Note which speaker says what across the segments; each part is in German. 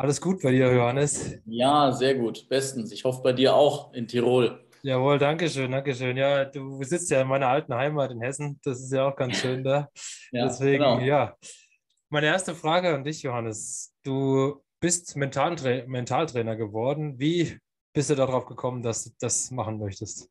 Speaker 1: Alles gut bei dir, Johannes?
Speaker 2: Ja, sehr gut. Bestens. Ich hoffe bei dir auch in Tirol.
Speaker 1: Jawohl, danke schön, danke schön. Ja, du sitzt ja in meiner alten Heimat in Hessen. Das ist ja auch ganz schön da. ja, Deswegen, genau. ja. Meine erste Frage an dich, Johannes. Du bist Mentaltra Mentaltrainer geworden. Wie bist du darauf gekommen, dass du das machen möchtest?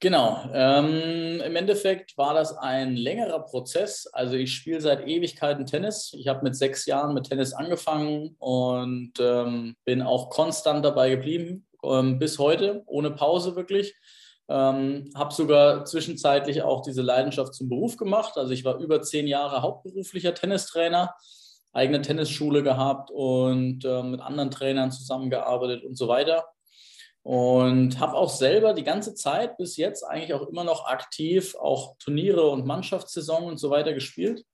Speaker 2: Genau. Ähm, Im Endeffekt war das ein längerer Prozess. Also ich spiele seit Ewigkeiten Tennis. Ich habe mit sechs Jahren mit Tennis angefangen und ähm, bin auch konstant dabei geblieben, ähm, bis heute, ohne Pause wirklich. Ähm, habe sogar zwischenzeitlich auch diese Leidenschaft zum Beruf gemacht. Also ich war über zehn Jahre hauptberuflicher Tennistrainer, eigene Tennisschule gehabt und äh, mit anderen Trainern zusammengearbeitet und so weiter und habe auch selber die ganze Zeit bis jetzt eigentlich auch immer noch aktiv auch Turniere und Mannschaftssaison und so weiter gespielt.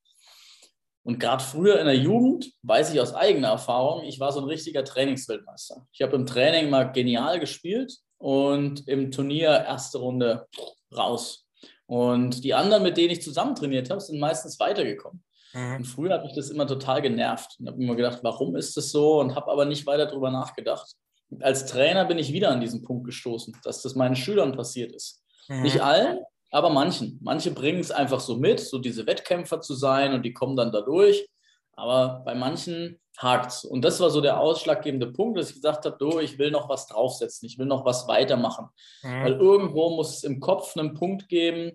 Speaker 2: Und gerade früher in der Jugend weiß ich aus eigener Erfahrung, ich war so ein richtiger Trainingsweltmeister. Ich habe im Training mal genial gespielt und im Turnier erste Runde raus. Und die anderen, mit denen ich zusammen trainiert habe, sind meistens weitergekommen. Mhm. Und früher hat mich das immer total genervt und habe immer gedacht, warum ist das so? Und habe aber nicht weiter darüber nachgedacht als Trainer bin ich wieder an diesen Punkt gestoßen, dass das meinen Schülern passiert ist. Mhm. Nicht allen, aber manchen. Manche bringen es einfach so mit, so diese Wettkämpfer zu sein und die kommen dann dadurch. Aber bei manchen hakt es. Und das war so der ausschlaggebende Punkt, dass ich gesagt habe, du, ich will noch was draufsetzen, ich will noch was weitermachen. Mhm. Weil irgendwo muss es im Kopf einen Punkt geben,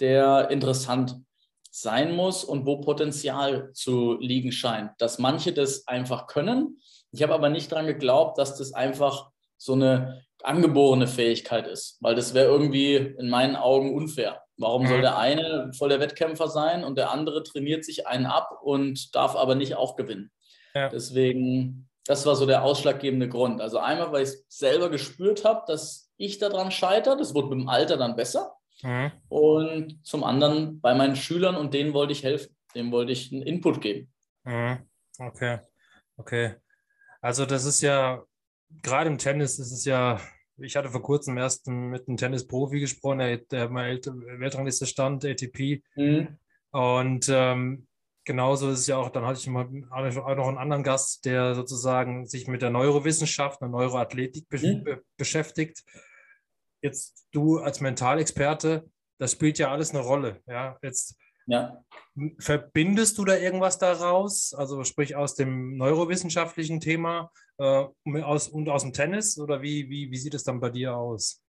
Speaker 2: der interessant sein muss und wo Potenzial zu liegen scheint. Dass manche das einfach können ich habe aber nicht daran geglaubt, dass das einfach so eine angeborene Fähigkeit ist, weil das wäre irgendwie in meinen Augen unfair. Warum soll mhm. der eine voll der Wettkämpfer sein und der andere trainiert sich einen ab und darf aber nicht auch gewinnen? Ja. Deswegen, das war so der ausschlaggebende Grund. Also einmal, weil ich selber gespürt habe, dass ich daran scheitere. Das wurde mit dem Alter dann besser. Mhm. Und zum anderen bei meinen Schülern und denen wollte ich helfen. Denen wollte ich einen Input geben.
Speaker 1: Mhm. Okay, okay. Also das ist ja, gerade im Tennis ist es ja, ich hatte vor kurzem erst mit einem Tennisprofi gesprochen, der, der mal Weltrangliste stand, ATP. Mhm. Und ähm, genauso ist es ja auch, dann hatte ich mal auch noch einen anderen Gast, der sozusagen sich mit der Neurowissenschaft und Neuroathletik be mhm. beschäftigt. Jetzt du als Mentalexperte, das spielt ja alles eine Rolle. Ja, jetzt ja. Verbindest du da irgendwas daraus? Also sprich aus dem neurowissenschaftlichen Thema äh, aus, und aus dem Tennis? Oder wie, wie, wie sieht es dann bei dir aus?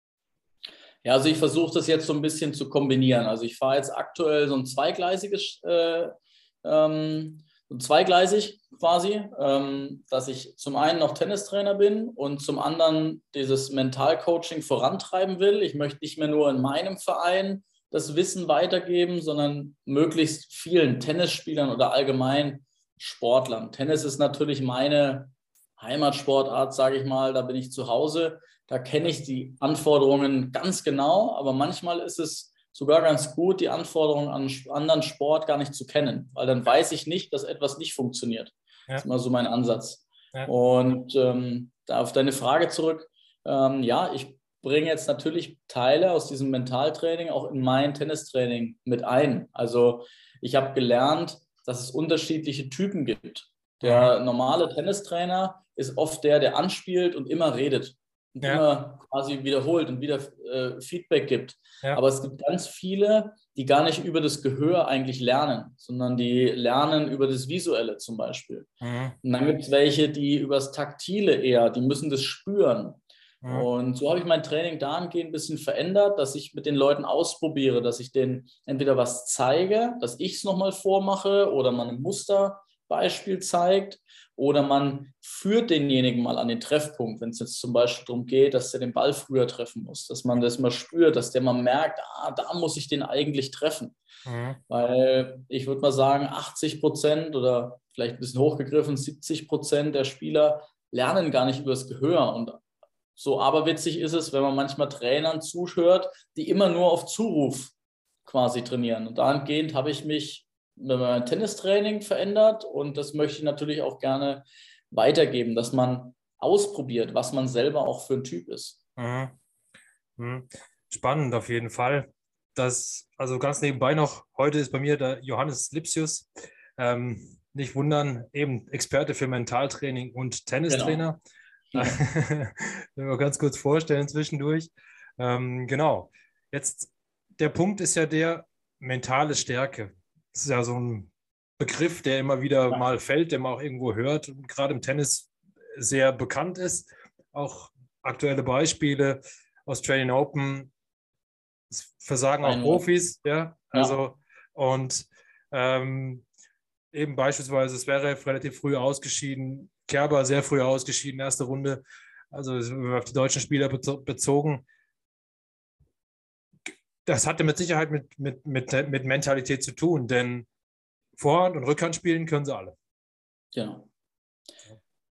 Speaker 2: Ja, also ich versuche das jetzt so ein bisschen zu kombinieren. Also ich fahre jetzt aktuell so ein zweigleisiges, äh, ähm, zweigleisig quasi, ähm, dass ich zum einen noch Tennistrainer bin und zum anderen dieses Mentalcoaching vorantreiben will. Ich möchte nicht mehr nur in meinem Verein das Wissen weitergeben, sondern möglichst vielen Tennisspielern oder allgemein Sportlern. Tennis ist natürlich meine Heimatsportart, sage ich mal, da bin ich zu Hause. Da kenne ich die Anforderungen ganz genau, aber manchmal ist es sogar ganz gut, die Anforderungen an anderen Sport gar nicht zu kennen, weil dann weiß ich nicht, dass etwas nicht funktioniert. Ja. Das ist mal so mein Ansatz. Ja. Und ähm, da auf deine Frage zurück, ähm, ja, ich bringe jetzt natürlich Teile aus diesem Mentaltraining auch in mein Tennistraining mit ein. Also ich habe gelernt, dass es unterschiedliche Typen gibt. Der normale Tennistrainer ist oft der, der anspielt und immer redet und ja. immer quasi wiederholt und wieder äh, Feedback gibt. Ja. Aber es gibt ganz viele, die gar nicht über das Gehör eigentlich lernen, sondern die lernen über das Visuelle zum Beispiel. Mhm. Und dann gibt es welche, die über das Taktile eher, die müssen das spüren. Mhm. Und so habe ich mein Training dahingehend ein bisschen verändert, dass ich mit den Leuten ausprobiere, dass ich denen entweder was zeige, dass ich es nochmal vormache oder mal ein Muster Beispiel zeigt oder man führt denjenigen mal an den Treffpunkt, wenn es jetzt zum Beispiel darum geht, dass der den Ball früher treffen muss, dass man das mal spürt, dass der mal merkt, ah, da muss ich den eigentlich treffen. Mhm. Weil ich würde mal sagen, 80 Prozent oder vielleicht ein bisschen hochgegriffen, 70 Prozent der Spieler lernen gar nicht übers Gehör. Und so aberwitzig ist es, wenn man manchmal Trainern zuhört, die immer nur auf Zuruf quasi trainieren. Und dahingehend habe ich mich mit meinem Tennistraining verändert und das möchte ich natürlich auch gerne weitergeben, dass man ausprobiert, was man selber auch für ein Typ ist. Mhm.
Speaker 1: Mhm. Spannend auf jeden Fall. Das, also ganz nebenbei noch, heute ist bei mir der Johannes Lipsius. Ähm, nicht wundern, eben Experte für Mentaltraining und Tennistrainer. Genau. Ja. ganz kurz vorstellen zwischendurch. Ähm, genau. Jetzt, der Punkt ist ja der mentale Stärke. Das ist ja so ein Begriff, der immer wieder mal fällt, der man auch irgendwo hört und gerade im Tennis sehr bekannt ist. Auch aktuelle Beispiele, Australian Open, versagen auch Profis, ja. Also, und ähm, eben beispielsweise, es wäre relativ früh ausgeschieden, Kerber sehr früh ausgeschieden, erste Runde, also auf die deutschen Spieler bezogen. Das hatte mit Sicherheit mit, mit, mit, mit Mentalität zu tun, denn Vorhand- und Rückhand spielen können sie alle.
Speaker 2: Genau.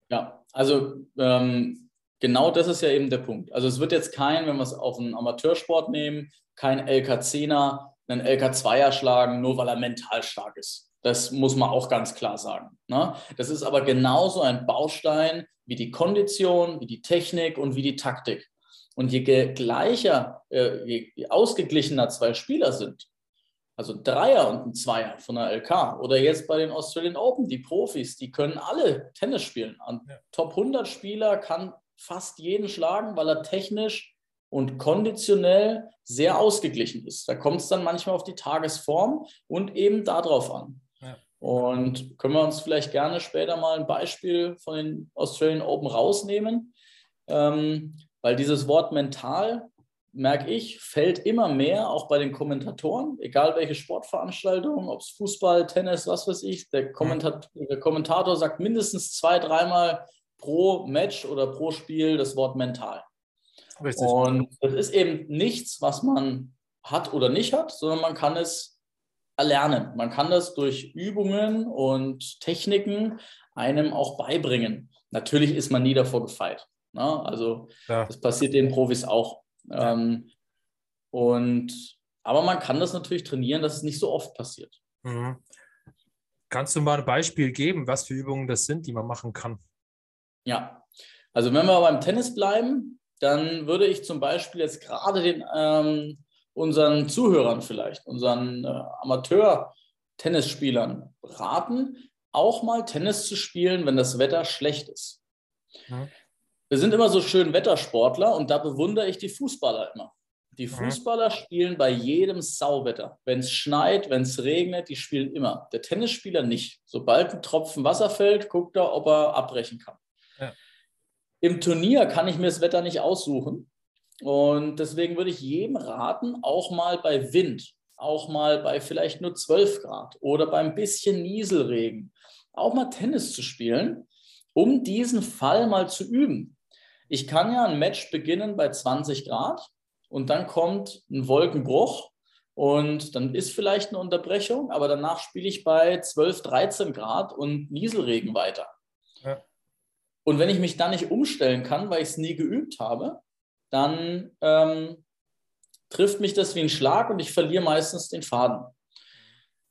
Speaker 2: Ja, also ähm, genau das ist ja eben der Punkt. Also es wird jetzt kein, wenn wir es auf einen Amateursport nehmen, kein LK10er, einen LK2er schlagen, nur weil er mental stark ist. Das muss man auch ganz klar sagen. Ne? Das ist aber genauso ein Baustein wie die Kondition, wie die Technik und wie die Taktik. Und je gleicher, äh, je ausgeglichener zwei Spieler sind, also Dreier und ein Zweier von der LK oder jetzt bei den Australian Open, die Profis, die können alle Tennis spielen. Ein ja. Top 100 Spieler kann fast jeden schlagen, weil er technisch und konditionell sehr ausgeglichen ist. Da kommt es dann manchmal auf die Tagesform und eben darauf an. Und können wir uns vielleicht gerne später mal ein Beispiel von den Australian Open rausnehmen, ähm, weil dieses Wort mental, merke ich, fällt immer mehr, auch bei den Kommentatoren, egal welche Sportveranstaltung, ob es Fußball, Tennis, was weiß ich, der, Kommentat der Kommentator sagt mindestens zwei, dreimal pro Match oder pro Spiel das Wort mental. Richtig. Und das ist eben nichts, was man hat oder nicht hat, sondern man kann es erlernen. Man kann das durch Übungen und Techniken einem auch beibringen. Natürlich ist man nie davor gefeit. Ne? Also ja. das passiert den Profis auch. Ähm, und aber man kann das natürlich trainieren, dass es nicht so oft passiert. Mhm.
Speaker 1: Kannst du mal ein Beispiel geben, was für Übungen das sind, die man machen kann?
Speaker 2: Ja, also wenn wir beim Tennis bleiben, dann würde ich zum Beispiel jetzt gerade den ähm, unseren Zuhörern vielleicht, unseren äh, Amateur-Tennisspielern raten, auch mal Tennis zu spielen, wenn das Wetter schlecht ist. Mhm. Wir sind immer so schön Wettersportler und da bewundere ich die Fußballer immer. Die. Fußballer spielen bei jedem Sauwetter. Wenn es schneit, wenn es regnet, die spielen immer. Der Tennisspieler nicht. Sobald ein Tropfen Wasser fällt, guckt er, ob er abbrechen kann. Ja. Im Turnier kann ich mir das Wetter nicht aussuchen. Und deswegen würde ich jedem raten, auch mal bei Wind, auch mal bei vielleicht nur 12 Grad oder beim bisschen Nieselregen, auch mal Tennis zu spielen, um diesen Fall mal zu üben. Ich kann ja ein Match beginnen bei 20 Grad und dann kommt ein Wolkenbruch und dann ist vielleicht eine Unterbrechung, aber danach spiele ich bei 12, 13 Grad und Nieselregen weiter. Ja. Und wenn ich mich dann nicht umstellen kann, weil ich es nie geübt habe, dann ähm, trifft mich das wie ein Schlag und ich verliere meistens den Faden.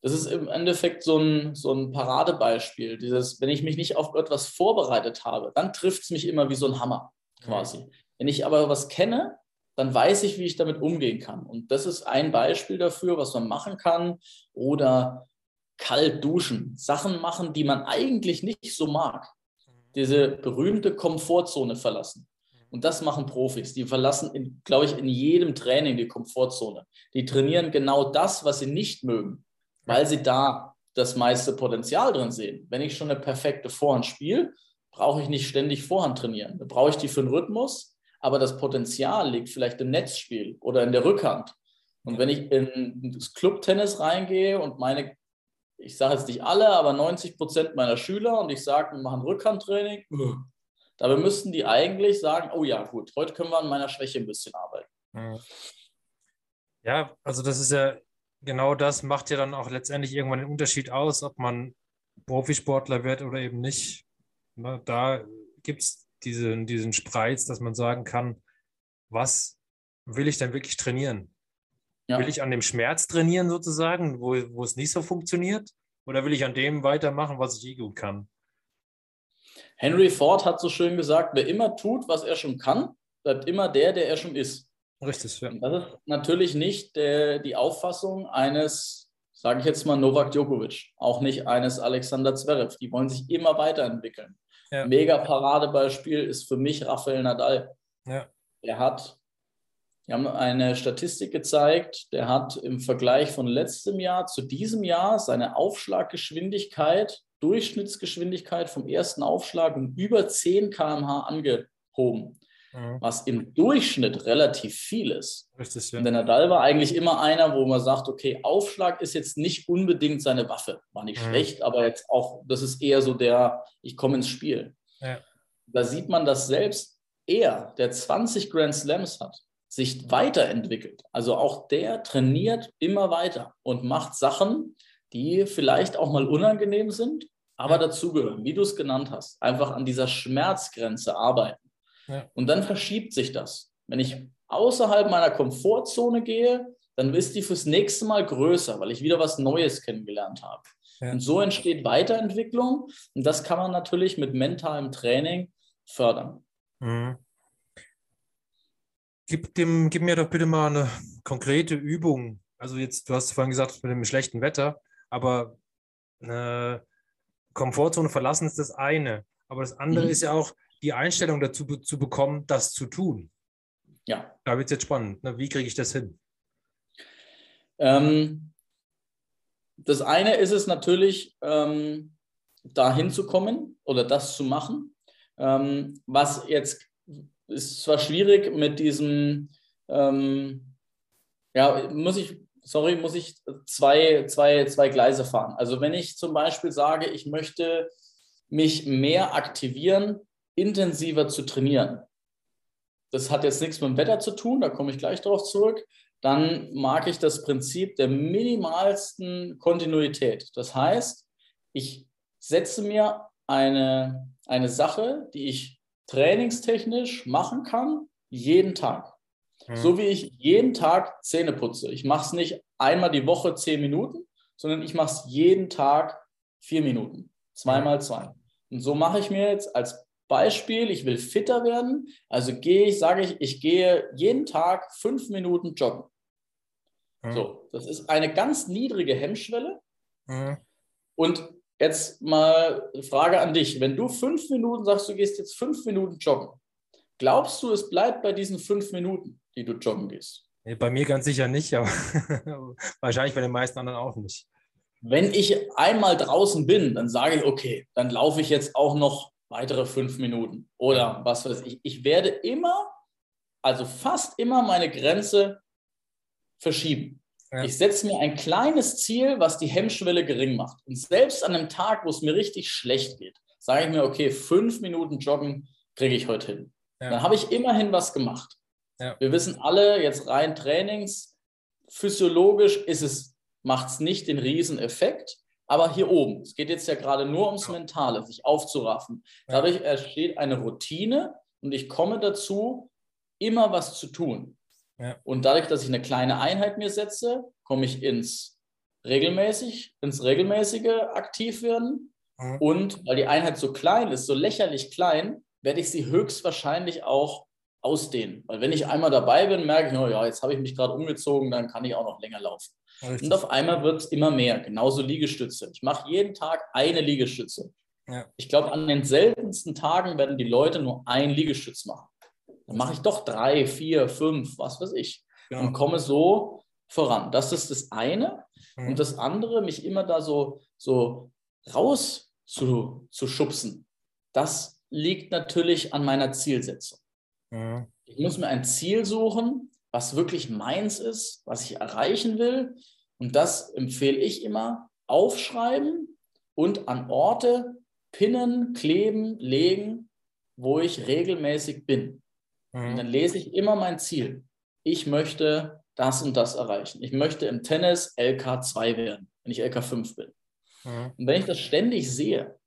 Speaker 2: Das ist im Endeffekt so ein, so ein Paradebeispiel. Dieses, wenn ich mich nicht auf etwas vorbereitet habe, dann trifft es mich immer wie so ein Hammer quasi. Mhm. Wenn ich aber was kenne, dann weiß ich, wie ich damit umgehen kann. Und das ist ein Beispiel dafür, was man machen kann. Oder kalt duschen, Sachen machen, die man eigentlich nicht so mag. Mhm. Diese berühmte Komfortzone verlassen. Und das machen Profis. Die verlassen, glaube ich, in jedem Training die Komfortzone. Die trainieren genau das, was sie nicht mögen, weil sie da das meiste Potenzial drin sehen. Wenn ich schon eine perfekte Vorhand spiele, brauche ich nicht ständig Vorhand trainieren. Da brauche ich die für den Rhythmus, aber das Potenzial liegt vielleicht im Netzspiel oder in der Rückhand. Und wenn ich in das Clubtennis reingehe und meine ich sage jetzt nicht alle, aber 90 Prozent meiner Schüler und ich sage, wir machen Rückhandtraining, dabei müssten die eigentlich sagen, oh ja, gut, heute können wir an meiner Schwäche ein bisschen arbeiten.
Speaker 1: Mhm. Ja, also das ist ja genau das, macht ja dann auch letztendlich irgendwann den Unterschied aus, ob man Profisportler wird oder eben nicht. Da gibt es diesen, diesen Spreiz, dass man sagen kann, was will ich denn wirklich trainieren? Ja. Will ich an dem Schmerz trainieren sozusagen, wo, wo es nicht so funktioniert? Oder will ich an dem weitermachen, was ich eh gut kann?
Speaker 2: Henry Ford hat so schön gesagt, wer immer tut, was er schon kann, bleibt immer der, der er schon ist.
Speaker 1: Richtig, ja.
Speaker 2: das ist natürlich nicht der, die Auffassung eines, sage ich jetzt mal, Novak Djokovic, auch nicht eines Alexander Zverev. Die wollen sich immer weiterentwickeln. Ja. Mega Paradebeispiel ist für mich Rafael Nadal. Ja. Er hat wir haben eine Statistik gezeigt, der hat im Vergleich von letztem Jahr zu diesem Jahr seine Aufschlaggeschwindigkeit, Durchschnittsgeschwindigkeit vom ersten Aufschlag um über 10 km/h angehoben, mhm. was im Durchschnitt relativ viel ist. Richtig, ja. Und der Nadal war eigentlich immer einer, wo man sagt, okay, Aufschlag ist jetzt nicht unbedingt seine Waffe, war nicht mhm. schlecht, aber jetzt auch, das ist eher so der, ich komme ins Spiel. Ja. Da sieht man, dass selbst er, der 20 Grand Slams hat, sich weiterentwickelt. Also auch der trainiert immer weiter und macht Sachen, die vielleicht auch mal unangenehm sind, aber dazugehören, wie du es genannt hast. Einfach an dieser Schmerzgrenze arbeiten. Ja. Und dann verschiebt sich das. Wenn ich außerhalb meiner Komfortzone gehe, dann ist die fürs nächste Mal größer, weil ich wieder was Neues kennengelernt habe. Ja. Und so entsteht Weiterentwicklung und das kann man natürlich mit mentalem Training fördern. Mhm.
Speaker 1: Gib, dem, gib mir doch bitte mal eine konkrete Übung. Also jetzt, du hast vorhin gesagt, mit dem schlechten Wetter, aber eine Komfortzone verlassen ist das eine. Aber das andere mhm. ist ja auch die Einstellung dazu zu bekommen, das zu tun. Ja. Da wird es jetzt spannend. Ne? Wie kriege ich das hin?
Speaker 2: Ähm, das eine ist es natürlich, ähm, dahin zu kommen oder das zu machen. Ähm, was jetzt ist zwar schwierig mit diesem, ähm, ja, muss ich, sorry, muss ich zwei, zwei, zwei Gleise fahren. Also wenn ich zum Beispiel sage, ich möchte mich mehr aktivieren, intensiver zu trainieren. Das hat jetzt nichts mit dem Wetter zu tun, da komme ich gleich darauf zurück. Dann mag ich das Prinzip der minimalsten Kontinuität. Das heißt, ich setze mir eine, eine Sache, die ich trainingstechnisch machen kann, jeden Tag. Mhm. So wie ich jeden Tag Zähne putze. Ich mache es nicht einmal die Woche zehn Minuten, sondern ich mache es jeden Tag vier Minuten. Zweimal zwei. Und so mache ich mir jetzt als Beispiel, ich will fitter werden, also gehe ich, sage ich, ich gehe jeden Tag fünf Minuten joggen. Mhm. So, das ist eine ganz niedrige Hemmschwelle. Mhm. Und Jetzt mal eine Frage an dich. Wenn du fünf Minuten sagst, du gehst jetzt fünf Minuten joggen, glaubst du, es bleibt bei diesen fünf Minuten, die du joggen gehst?
Speaker 1: Bei mir ganz sicher nicht, aber wahrscheinlich bei den meisten anderen auch nicht.
Speaker 2: Wenn ich einmal draußen bin, dann sage ich, okay, dann laufe ich jetzt auch noch weitere fünf Minuten oder was weiß ich. Ich werde immer, also fast immer meine Grenze verschieben. Ja. Ich setze mir ein kleines Ziel, was die Hemmschwelle gering macht. Und selbst an einem Tag, wo es mir richtig schlecht geht, sage ich mir, okay, fünf Minuten Joggen kriege ich heute hin. Ja. Dann habe ich immerhin was gemacht. Ja. Wir wissen alle, jetzt rein Trainings, physiologisch ist es, macht es nicht den Rieseneffekt, aber hier oben, es geht jetzt ja gerade nur ums Mentale, sich aufzuraffen. Dadurch entsteht eine Routine und ich komme dazu, immer was zu tun. Und dadurch, dass ich eine kleine Einheit mir setze, komme ich ins regelmäßig, ins regelmäßige Aktivwerden. Mhm. Und weil die Einheit so klein ist, so lächerlich klein, werde ich sie höchstwahrscheinlich auch ausdehnen. Weil wenn ich einmal dabei bin, merke ich, oh ja, jetzt habe ich mich gerade umgezogen, dann kann ich auch noch länger laufen. Richtig. Und auf einmal wird es immer mehr. Genauso Liegestütze. Ich mache jeden Tag eine Liegestütze. Ja. Ich glaube, an den seltensten Tagen werden die Leute nur ein Liegestütz machen. Dann mache ich doch drei, vier, fünf, was weiß ich. Ja. Und komme so voran. Das ist das eine. Mhm. Und das andere, mich immer da so, so raus zu, zu schubsen, das liegt natürlich an meiner Zielsetzung. Mhm. Ich muss mir ein Ziel suchen, was wirklich meins ist, was ich erreichen will. Und das empfehle ich immer, aufschreiben und an Orte pinnen, kleben, legen, wo ich regelmäßig bin. Mhm. Und dann lese ich immer mein Ziel. Ich möchte das und das erreichen. Ich möchte im Tennis LK2 werden, wenn ich LK5 bin. Mhm. Und wenn ich das ständig sehe,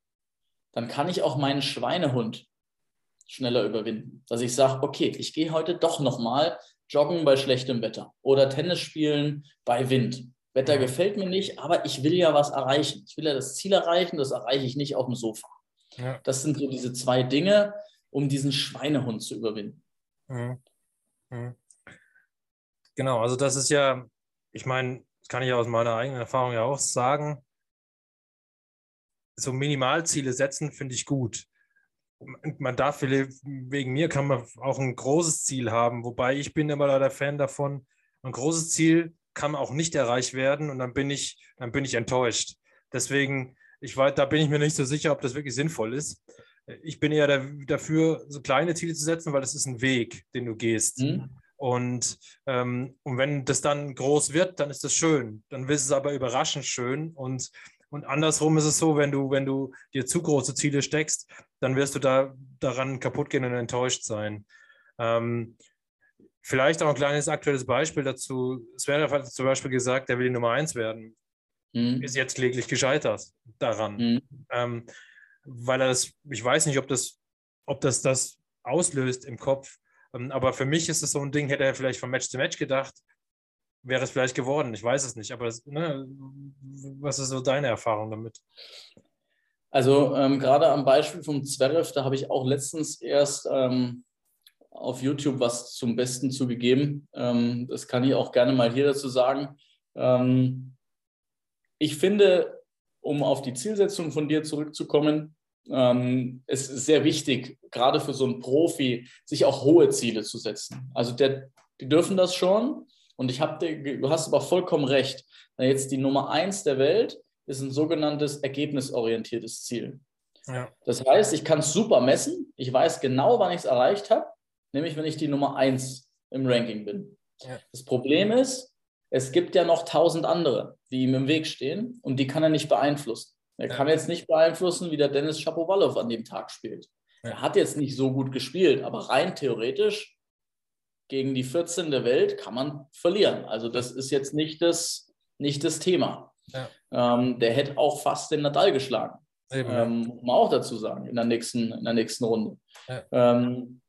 Speaker 2: dann kann ich auch meinen Schweinehund schneller überwinden. Dass ich sage, okay, ich gehe heute doch nochmal joggen bei schlechtem Wetter oder Tennis spielen bei Wind. Wetter gefällt mir nicht, aber ich will ja was erreichen. Ich will ja das Ziel erreichen, das erreiche ich nicht auf dem Sofa. Ja. Das sind so diese zwei Dinge, um diesen Schweinehund zu überwinden. Mhm.
Speaker 1: Mhm. Genau, also das ist ja, ich meine, das kann ich aus meiner eigenen Erfahrung ja auch sagen, so Minimalziele setzen finde ich gut. Man darf, wegen mir kann man auch ein großes Ziel haben, wobei ich bin immer der Fan davon, ein großes Ziel kann auch nicht erreicht werden und dann bin ich, dann bin ich enttäuscht. Deswegen, ich weiß, da bin ich mir nicht so sicher, ob das wirklich sinnvoll ist. Ich bin eher der, dafür, so kleine Ziele zu setzen, weil das ist ein Weg, den du gehst. Mhm. Und, ähm, und wenn das dann groß wird, dann ist das schön. Dann ist es aber überraschend schön. Und, und andersrum ist es so, wenn du, wenn du dir zu große Ziele steckst, dann wirst du da daran kaputt gehen und enttäuscht sein. Ähm, Vielleicht auch ein kleines aktuelles Beispiel dazu. Zverev hat zum Beispiel gesagt, er will die Nummer eins werden. Mhm. Ist jetzt kläglich gescheitert daran. Mhm. Ähm, weil er das, ich weiß nicht, ob das, ob das das auslöst im Kopf. Ähm, aber für mich ist es so ein Ding, hätte er vielleicht von Match zu Match gedacht, wäre es vielleicht geworden. Ich weiß es nicht. Aber das, ne, was ist so deine Erfahrung damit?
Speaker 2: Also ähm, gerade am Beispiel vom Zverev, da habe ich auch letztens erst ähm, auf YouTube was zum Besten zugegeben. Ähm, das kann ich auch gerne mal hier dazu sagen. Ähm, ich finde, um auf die Zielsetzung von dir zurückzukommen, ähm, es ist sehr wichtig, gerade für so einen Profi, sich auch hohe Ziele zu setzen. Also der, die dürfen das schon. Und ich habe, du hast aber vollkommen recht. Jetzt die Nummer eins der Welt ist ein sogenanntes ergebnisorientiertes Ziel. Ja. Das heißt, ich kann es super messen. Ich weiß genau, wann ich es erreicht habe nämlich wenn ich die Nummer 1 im Ranking bin. Ja. Das Problem ist, es gibt ja noch tausend andere, die ihm im Weg stehen und die kann er nicht beeinflussen. Er ja. kann jetzt nicht beeinflussen, wie der Dennis Shapovalov an dem Tag spielt. Er hat jetzt nicht so gut gespielt, aber rein theoretisch gegen die 14 der Welt kann man verlieren. Also das ist jetzt nicht das, nicht das Thema. Ähm, der hätte auch fast den Nadal geschlagen. Eben, ähm, muss man auch dazu sagen, in der nächsten, in der nächsten Runde. Ähm,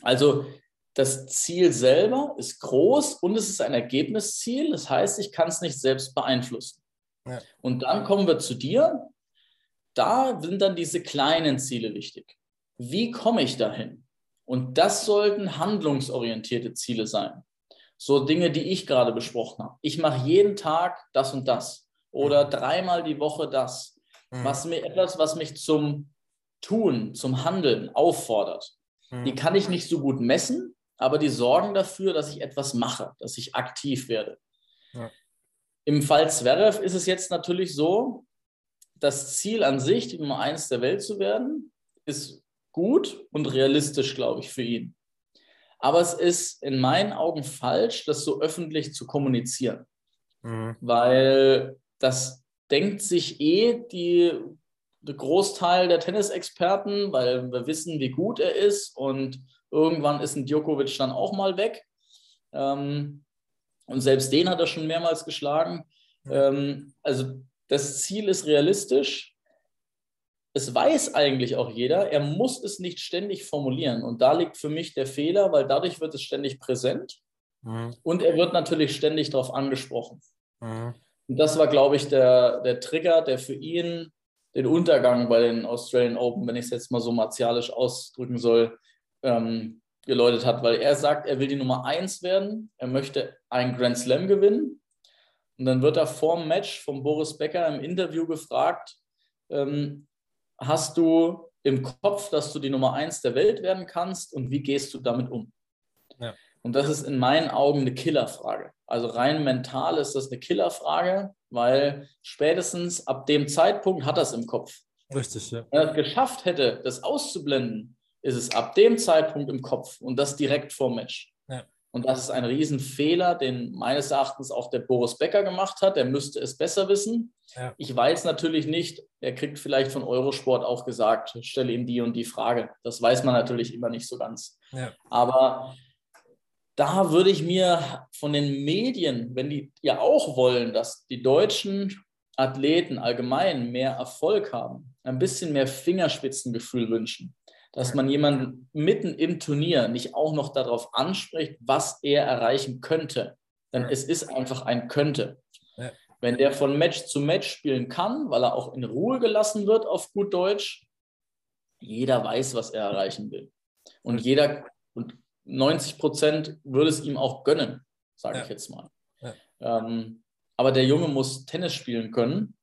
Speaker 2: also das Ziel selber ist groß und es ist ein Ergebnisziel. Das heißt, ich kann es nicht selbst beeinflussen. Ja. Und dann kommen wir zu dir. Da sind dann diese kleinen Ziele wichtig. Wie komme ich dahin? Und das sollten handlungsorientierte Ziele sein. So Dinge, die ich gerade besprochen habe. Ich mache jeden Tag das und das oder mhm. dreimal die Woche das. Mhm. Was mir etwas, was mich zum Tun, zum Handeln auffordert. Die mhm. kann ich nicht so gut messen, aber die sorgen dafür, dass ich etwas mache, dass ich aktiv werde. Ja. Im Fall Zverev ist es jetzt natürlich so, das Ziel an sich, die Nummer eins der Welt zu werden, ist gut und realistisch, glaube ich, für ihn. Aber es ist in meinen Augen falsch, das so öffentlich zu kommunizieren, mhm. weil das denkt sich eh die der Großteil der Tennisexperten, weil wir wissen, wie gut er ist und irgendwann ist ein Djokovic dann auch mal weg. Ähm, und selbst den hat er schon mehrmals geschlagen. Ähm, also das Ziel ist realistisch. Es weiß eigentlich auch jeder, er muss es nicht ständig formulieren. Und da liegt für mich der Fehler, weil dadurch wird es ständig präsent mhm. und er wird natürlich ständig darauf angesprochen. Mhm. Und das war, glaube ich, der, der Trigger, der für ihn den Untergang bei den Australian Open, wenn ich es jetzt mal so martialisch ausdrücken soll, ähm, geläutet hat, weil er sagt, er will die Nummer eins werden, er möchte einen Grand Slam gewinnen. Und dann wird er vor dem Match von Boris Becker im Interview gefragt, ähm, hast du im Kopf, dass du die Nummer eins der Welt werden kannst und wie gehst du damit um? Ja. Und das ist in meinen Augen eine Killerfrage. Also rein mental ist das eine Killerfrage, weil spätestens ab dem Zeitpunkt hat er es im Kopf.
Speaker 1: Richtig, ja.
Speaker 2: Wenn er es geschafft hätte, das auszublenden, ist es ab dem Zeitpunkt im Kopf und das direkt vor Match. Ja. Und das ist ein Riesenfehler, den meines Erachtens auch der Boris Becker gemacht hat. Der müsste es besser wissen. Ja. Ich weiß natürlich nicht, er kriegt vielleicht von Eurosport auch gesagt, stelle ihm die und die Frage. Das weiß man natürlich immer nicht so ganz. Ja. Aber da würde ich mir von den Medien, wenn die ja auch wollen, dass die deutschen Athleten allgemein mehr Erfolg haben, ein bisschen mehr Fingerspitzengefühl wünschen dass man jemanden mitten im Turnier nicht auch noch darauf anspricht, was er erreichen könnte. Denn es ist einfach ein könnte. Wenn der von Match zu Match spielen kann, weil er auch in Ruhe gelassen wird auf gut Deutsch, jeder weiß, was er erreichen will. Und jeder, und 90 Prozent würde es ihm auch gönnen, sage ja. ich jetzt mal. Ja. Ähm, aber der Junge muss Tennis spielen können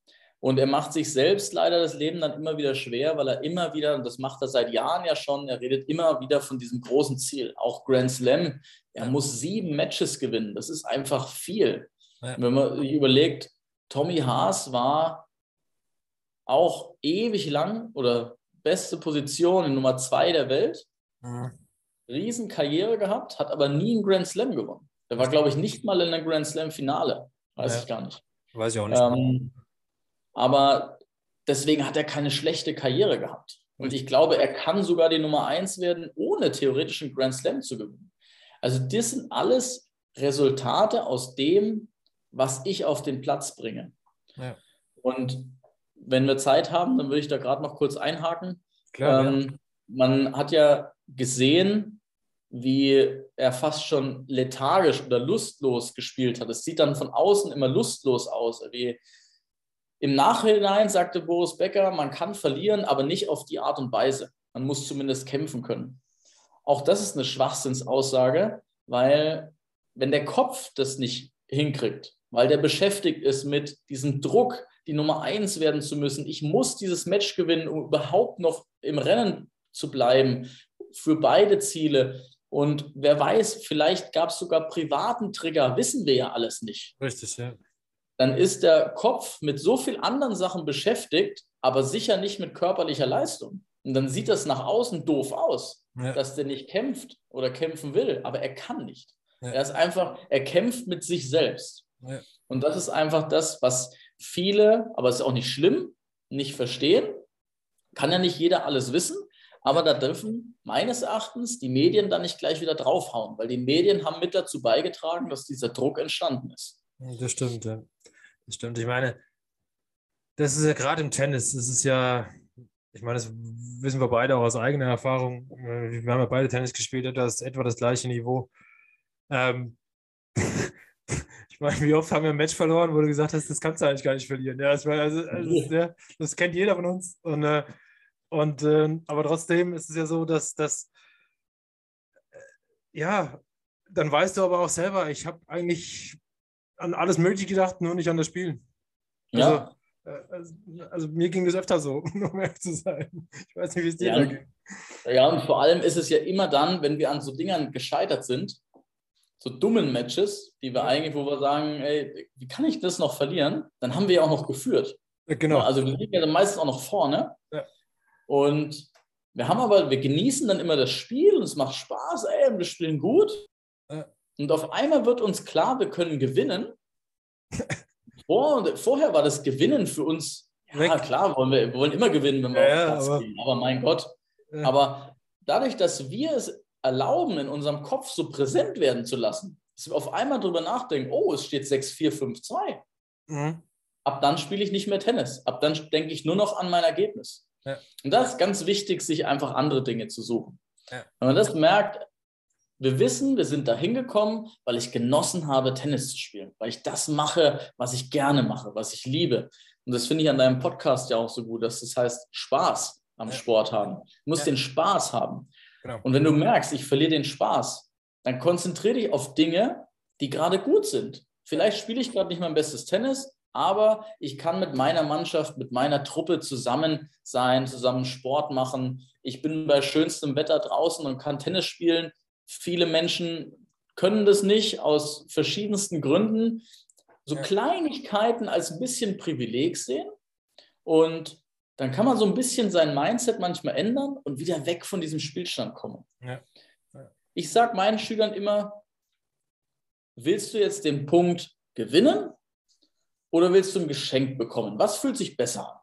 Speaker 2: und er macht sich selbst leider das Leben dann immer wieder schwer, weil er immer wieder, und das macht er seit Jahren ja schon, er redet immer wieder von diesem großen Ziel, auch Grand Slam. Er muss sieben Matches gewinnen. Das ist einfach viel. Ja. Wenn man sich überlegt, Tommy Haas war auch ewig lang oder beste Position in Nummer zwei der Welt. Mhm. Riesenkarriere gehabt, hat aber nie einen Grand Slam gewonnen. Er war, glaube ich, nicht mal in einem Grand Slam Finale. Weiß ja. ich gar nicht.
Speaker 1: Weiß ich auch nicht.
Speaker 2: Ähm, aber deswegen hat er keine schlechte Karriere gehabt. Und ich glaube, er kann sogar die Nummer eins werden, ohne theoretischen Grand Slam zu gewinnen. Also das sind alles Resultate aus dem, was ich auf den Platz bringe. Ja. Und wenn wir Zeit haben, dann würde ich da gerade noch kurz einhaken. Klar, ähm, ja. Man hat ja gesehen, wie er fast schon lethargisch oder lustlos gespielt hat. Es sieht dann von außen immer lustlos aus, wie im Nachhinein sagte Boris Becker, man kann verlieren, aber nicht auf die Art und Weise. Man muss zumindest kämpfen können. Auch das ist eine Schwachsinnsaussage, weil wenn der Kopf das nicht hinkriegt, weil der beschäftigt ist mit diesem Druck, die Nummer eins werden zu müssen, ich muss dieses Match gewinnen, um überhaupt noch im Rennen zu bleiben, für beide Ziele. Und wer weiß, vielleicht gab es sogar privaten Trigger, wissen wir ja alles nicht.
Speaker 1: Richtig, ja
Speaker 2: dann ist der Kopf mit so vielen anderen Sachen beschäftigt, aber sicher nicht mit körperlicher Leistung. Und dann sieht das nach außen doof aus, ja. dass der nicht kämpft oder kämpfen will, aber er kann nicht. Ja. Er ist einfach, er kämpft mit sich selbst. Ja. Und das ist einfach das, was viele, aber es ist auch nicht schlimm, nicht verstehen. Kann ja nicht jeder alles wissen, aber da dürfen meines Erachtens die Medien dann nicht gleich wieder draufhauen, weil die Medien haben mit dazu beigetragen, dass dieser Druck entstanden ist.
Speaker 1: Das stimmt, ja. Das stimmt. Ich meine, das ist ja gerade im Tennis, das ist ja, ich meine, das wissen wir beide auch aus eigener Erfahrung. Wir haben ja beide Tennis gespielt, das ist etwa das gleiche Niveau. Ähm, ich meine, wie oft haben wir ein Match verloren, wo du gesagt hast, das kannst du eigentlich gar nicht verlieren. Ja, das, war, also, also, ja, das kennt jeder von uns. Und, äh, und äh, aber trotzdem ist es ja so, dass, dass äh, ja, dann weißt du aber auch selber, ich habe eigentlich an alles Mögliche gedacht, nur nicht an das Spielen.
Speaker 2: Ja.
Speaker 1: Also, also, also, mir ging das öfter so, um noch mehr zu sein. Ich weiß nicht, wie es dir
Speaker 2: ja,
Speaker 1: ging.
Speaker 2: Ja, und vor allem ist es ja immer dann, wenn wir an so Dingern gescheitert sind, so dummen Matches, die wir eigentlich, wo wir sagen, ey, wie kann ich das noch verlieren? Dann haben wir ja auch noch geführt.
Speaker 1: Genau.
Speaker 2: Also wir liegen ja dann meistens auch noch vorne. Ja. Und wir haben aber, wir genießen dann immer das Spiel und es macht Spaß, ey, und wir spielen gut. Und auf einmal wird uns klar, wir können gewinnen. Vor, vorher war das Gewinnen für uns, ja Weg. klar, wollen wir, wir, wollen immer gewinnen, wenn wir ja, auf Platz aber, gehen. Aber mein Gott. Ja. Aber dadurch, dass wir es erlauben, in unserem Kopf so präsent werden zu lassen, dass wir auf einmal darüber nachdenken, oh, es steht 6, 4, 5, 2. Mhm. Ab dann spiele ich nicht mehr Tennis. Ab dann denke ich nur noch an mein Ergebnis. Ja. Und das ist ganz wichtig, sich einfach andere Dinge zu suchen. Ja. Wenn man das merkt, wir wissen, wir sind da hingekommen, weil ich genossen habe, Tennis zu spielen, weil ich das mache, was ich gerne mache, was ich liebe. Und das finde ich an deinem Podcast ja auch so gut, dass das heißt Spaß am. Sport haben. Du musst ja. den Spaß haben. Genau. Und wenn du merkst, ich verliere den Spaß, dann konzentriere dich auf Dinge, die gerade gut sind. Vielleicht spiele ich gerade nicht mein bestes Tennis, aber ich kann mit meiner Mannschaft, mit meiner Truppe zusammen sein, zusammen Sport machen. Ich bin bei schönstem Wetter draußen und kann Tennis spielen. Viele Menschen können das nicht aus verschiedensten Gründen. So. Kleinigkeiten als ein bisschen Privileg sehen. Und dann kann man so ein bisschen sein Mindset manchmal ändern und wieder weg von diesem Spielstand kommen. Ja. Ja. Ich sage meinen Schülern immer, willst du jetzt den Punkt gewinnen oder willst du ein Geschenk bekommen? Was fühlt sich besser an?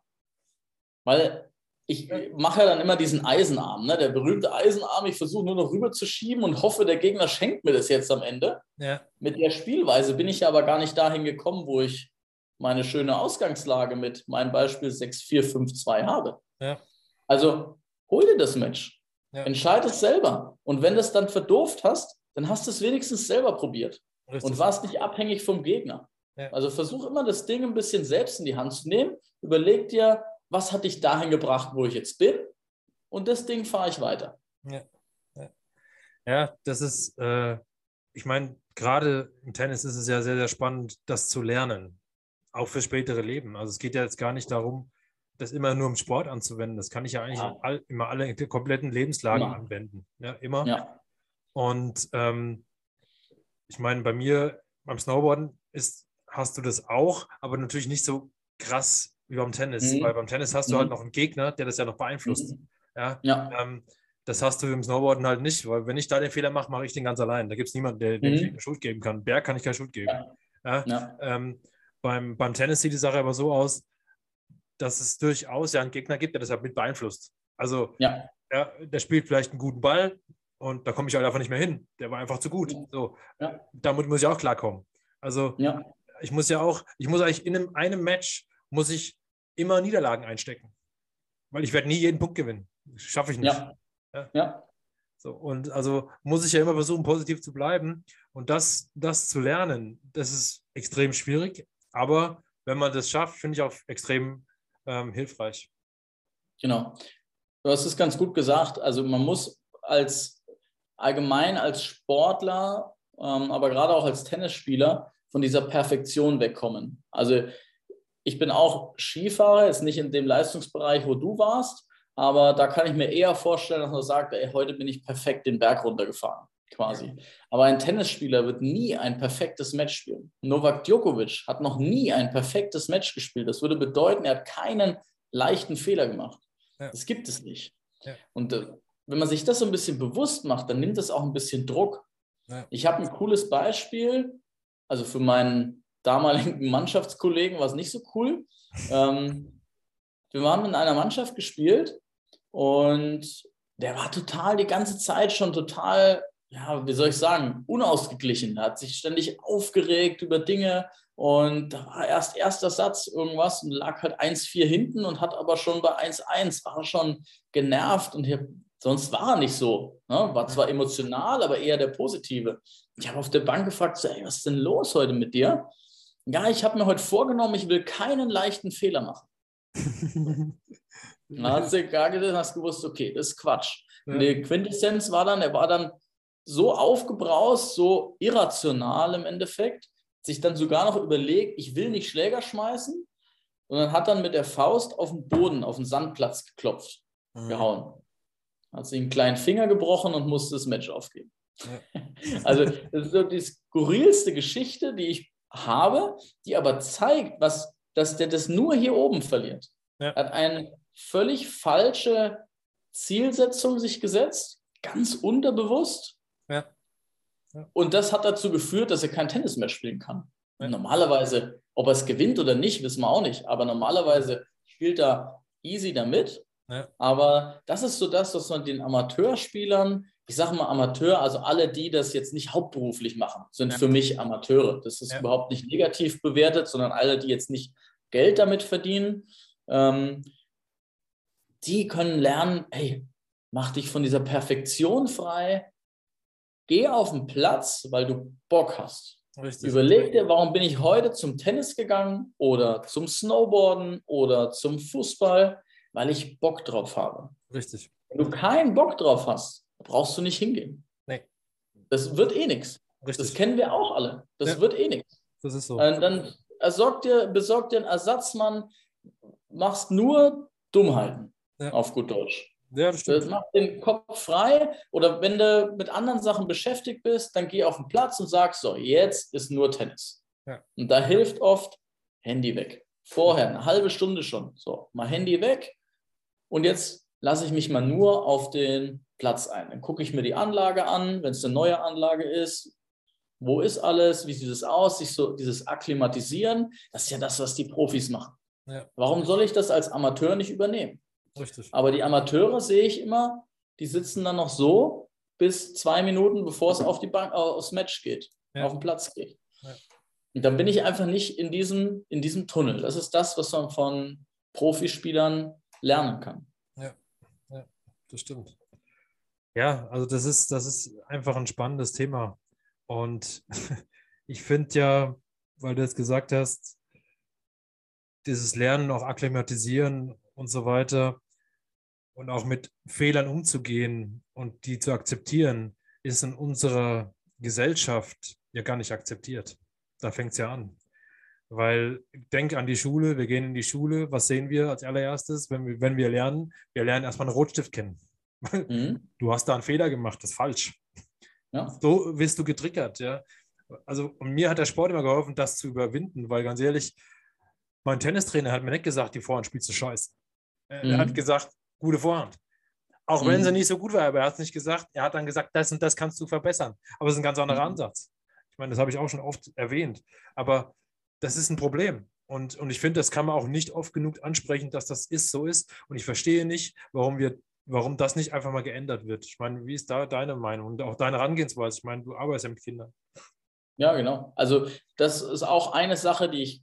Speaker 2: Weil ich mache ja dann immer diesen Eisenarm, ne? der berühmte Eisenarm. Ich versuche nur noch rüber zu schieben und hoffe, der Gegner schenkt mir das jetzt am Ende.
Speaker 1: Ja.
Speaker 2: Mit der Spielweise bin ich aber gar nicht dahin gekommen, wo ich meine schöne Ausgangslage mit meinem Beispiel 6-4-5-2 habe.
Speaker 1: Ja.
Speaker 2: Also hol dir das Match.
Speaker 1: Ja.
Speaker 2: Entscheide es selber. Und wenn du es dann verdooft hast, dann hast du es wenigstens selber probiert
Speaker 1: Richtig.
Speaker 2: und warst nicht abhängig vom Gegner.
Speaker 1: Ja.
Speaker 2: Also versuch immer das Ding ein bisschen selbst in die Hand zu nehmen. Überleg dir, was hat dich dahin gebracht, wo ich jetzt bin? Und das Ding fahre ich weiter.
Speaker 1: Ja, das ist, äh, ich meine, gerade im Tennis ist es ja sehr, sehr spannend, das zu lernen, auch für spätere Leben. Also es geht ja jetzt gar nicht darum, das immer nur im Sport anzuwenden. Das kann ich ja eigentlich
Speaker 2: Ja.
Speaker 1: all, immer alle in der kompletten Lebenslagen
Speaker 2: Immer.
Speaker 1: anwenden. Ja, immer.
Speaker 2: Ja,
Speaker 1: Und ähm, ich meine, bei mir beim Snowboarden ist, hast du das auch, aber natürlich nicht so krass wie beim Tennis,
Speaker 2: Mhm.
Speaker 1: weil beim Tennis hast du
Speaker 2: Mhm.
Speaker 1: halt noch einen Gegner, der das ja noch beeinflusst.
Speaker 2: Mhm.
Speaker 1: Ja,
Speaker 2: ja,
Speaker 1: ähm, das hast du im Snowboarden halt nicht, weil wenn ich da den Fehler mache, mache ich den ganz allein. Da gibt es niemanden, der, der
Speaker 2: Mhm.
Speaker 1: Schuld geben kann. Berg kann ich keine Schuld geben.
Speaker 2: Ja.
Speaker 1: Ja. Ähm, beim, beim Tennis sieht die Sache aber so aus, dass es durchaus ja einen Gegner gibt, der das halt mit beeinflusst. Also
Speaker 2: ja,
Speaker 1: ja, der spielt vielleicht einen guten Ball und da komme ich halt einfach nicht mehr hin. Der war einfach zu gut. So, damit muss ich auch klarkommen. Also ich muss ja auch, ich muss eigentlich in einem, einem Match muss ich immer Niederlagen einstecken, weil ich werde nie jeden Punkt gewinnen. Schaffe ich nicht.
Speaker 2: ja, ja,
Speaker 1: So, und also muss ich ja immer versuchen, positiv zu bleiben. Und das, das zu lernen, das ist extrem schwierig. Aber wenn man das schafft, finde ich auch extrem ähm, hilfreich.
Speaker 2: genau. Du hast es ganz gut gesagt. Also man muss als allgemein als Sportler, ähm, aber gerade auch als Tennisspieler von dieser Perfektion wegkommen. Also ich bin auch Skifahrer, jetzt nicht in dem Leistungsbereich, wo du warst, aber da kann ich mir eher vorstellen, dass man sagt, ey, heute bin ich perfekt den Berg runtergefahren, quasi. Aber ein Tennisspieler wird nie ein perfektes Match spielen. Novak Djokovic hat noch nie ein perfektes Match gespielt. Das würde bedeuten, er hat keinen leichten Fehler gemacht.
Speaker 1: Ja.
Speaker 2: Das gibt es nicht.
Speaker 1: Ja.
Speaker 2: Und äh, wenn man sich das so ein bisschen bewusst macht, dann nimmt es auch ein bisschen Druck.
Speaker 1: Ja.
Speaker 2: Ich habe ein cooles Beispiel, also für meinen damaligen Mannschaftskollegen war es nicht so cool. Ähm, wir haben in einer Mannschaft gespielt und der war total die ganze Zeit schon total, ja, wie soll ich sagen, unausgeglichen. Er hat sich ständig aufgeregt über Dinge und da war erst erster Satz irgendwas und lag halt 1-4 hinten und hat aber schon bei 1-1, war schon genervt und hier, sonst war er nicht so. Ne? War zwar emotional, aber eher der Positive. Ich habe auf der Bank gefragt, so, ey, was ist denn los heute mit dir? Ja, ich habe mir heute vorgenommen, ich will keinen leichten Fehler machen. Dann hat sie gar gedacht, hast gewusst, okay, das ist Quatsch.
Speaker 1: Ja.
Speaker 2: Und die Quintessenz war dann, er war dann so aufgebraust, so irrational im Endeffekt, sich dann sogar noch überlegt, ich will nicht Schläger schmeißen, sondern hat dann mit der Faust auf den Boden, auf den Sandplatz geklopft,
Speaker 1: Mhm.
Speaker 2: gehauen. Hat sich einen kleinen Finger gebrochen und musste das Match aufgeben. Also, das ist so die skurrilste Geschichte, die ich habe, die aber zeigt, was, dass der das nur hier oben verliert.
Speaker 1: Ja.
Speaker 2: Er hat eine völlig falsche Zielsetzung sich gesetzt, ganz unterbewusst.
Speaker 1: Ja. Ja.
Speaker 2: Und das hat dazu geführt, dass er kein Tennis mehr spielen kann. Normalerweise, ob er es gewinnt oder nicht, wissen wir auch nicht. Aber normalerweise spielt er easy damit. Aber das ist so das, was man den Amateurspielern, ich sage mal Amateur, also alle, die das jetzt nicht hauptberuflich machen, sind
Speaker 1: Ja.
Speaker 2: für mich Amateure. Das ist
Speaker 1: Ja.
Speaker 2: überhaupt nicht negativ bewertet, sondern alle, die jetzt nicht Geld damit verdienen, ähm, die können lernen, hey, mach dich von dieser Perfektion frei, geh auf den Platz, weil du Bock hast.
Speaker 1: Richtig.
Speaker 2: Überleg dir, warum bin ich heute zum Tennis gegangen oder zum Snowboarden oder zum Fußball, weil ich Bock drauf habe.
Speaker 1: Richtig.
Speaker 2: Wenn du keinen Bock drauf hast, brauchst du nicht hingehen.
Speaker 1: Nee.
Speaker 2: Das wird eh nichts. Das kennen wir auch alle. Das
Speaker 1: Ja.
Speaker 2: wird eh nichts.
Speaker 1: Das ist so.
Speaker 2: Äh, Dann ersorg dir, besorg dir einen Ersatzmann, machst nur Dummheiten,
Speaker 1: Ja.
Speaker 2: auf gut Deutsch.
Speaker 1: Ja, das
Speaker 2: Das
Speaker 1: stimmt.
Speaker 2: macht den Kopf frei. Oder wenn du mit anderen Sachen beschäftigt bist, dann geh auf den Platz und sag, so, jetzt ist nur Tennis.
Speaker 1: Ja.
Speaker 2: Und da hilft oft Handy weg. Vorher, eine halbe Stunde schon. So, mal Handy weg. Und jetzt lasse ich mich mal nur auf den Platz ein. Dann gucke ich mir die Anlage an, wenn es eine neue Anlage ist. Wo ist alles? Wie sieht es aus? Sich so dieses Akklimatisieren, das ist ja das, was die Profis machen. Ja. Warum soll ich das als Amateur nicht übernehmen? Richtig. Aber die Amateure sehe ich immer, die sitzen dann noch so bis zwei Minuten, bevor es auf die Bank, aufs Match geht, ja. auf den Platz geht. Ja. Und dann bin ich einfach nicht in diesem, in diesem Tunnel. Das ist das, was man von Profispielern lernen kann.
Speaker 1: Ja, ja das stimmt. Ja, also das ist, das ist einfach ein spannendes Thema. Und ich finde ja, weil du jetzt gesagt hast, dieses Lernen, auch akklimatisieren und so weiter und auch mit Fehlern umzugehen und die zu akzeptieren, ist in unserer Gesellschaft ja gar nicht akzeptiert. Da fängt es ja an. Weil denk an die Schule, wir gehen in die Schule, was sehen wir als allererstes, wenn wir, wenn wir lernen? Wir lernen erstmal einen Rotstift kennen. Mhm. Du hast da einen Fehler gemacht, das ist falsch. Ja. So wirst du getriggert, ja. Also und mir hat der Sport immer geholfen, das zu überwinden, weil ganz ehrlich, mein Tennistrainer hat mir nicht gesagt, die Vorhand spielst du scheiße. Mhm. Er hat mhm. gesagt, gute Vorhand. Auch mhm. wenn sie nicht so gut war, aber er hat es nicht gesagt. Er hat dann gesagt, das und das kannst du verbessern. Aber es ist ein ganz anderer mhm. Ansatz. Ich meine, das habe ich auch schon oft erwähnt. Aber das ist ein Problem. Und, und ich finde, das kann man auch nicht oft genug ansprechen, dass das ist, so ist. Und ich verstehe nicht, warum wir, warum das nicht einfach mal geändert wird. Ich meine, wie ist da deine Meinung und auch deine Herangehensweise? Ich meine, du arbeitest ja mit Kindern.
Speaker 2: Ja, genau. Also das ist auch eine Sache, die ich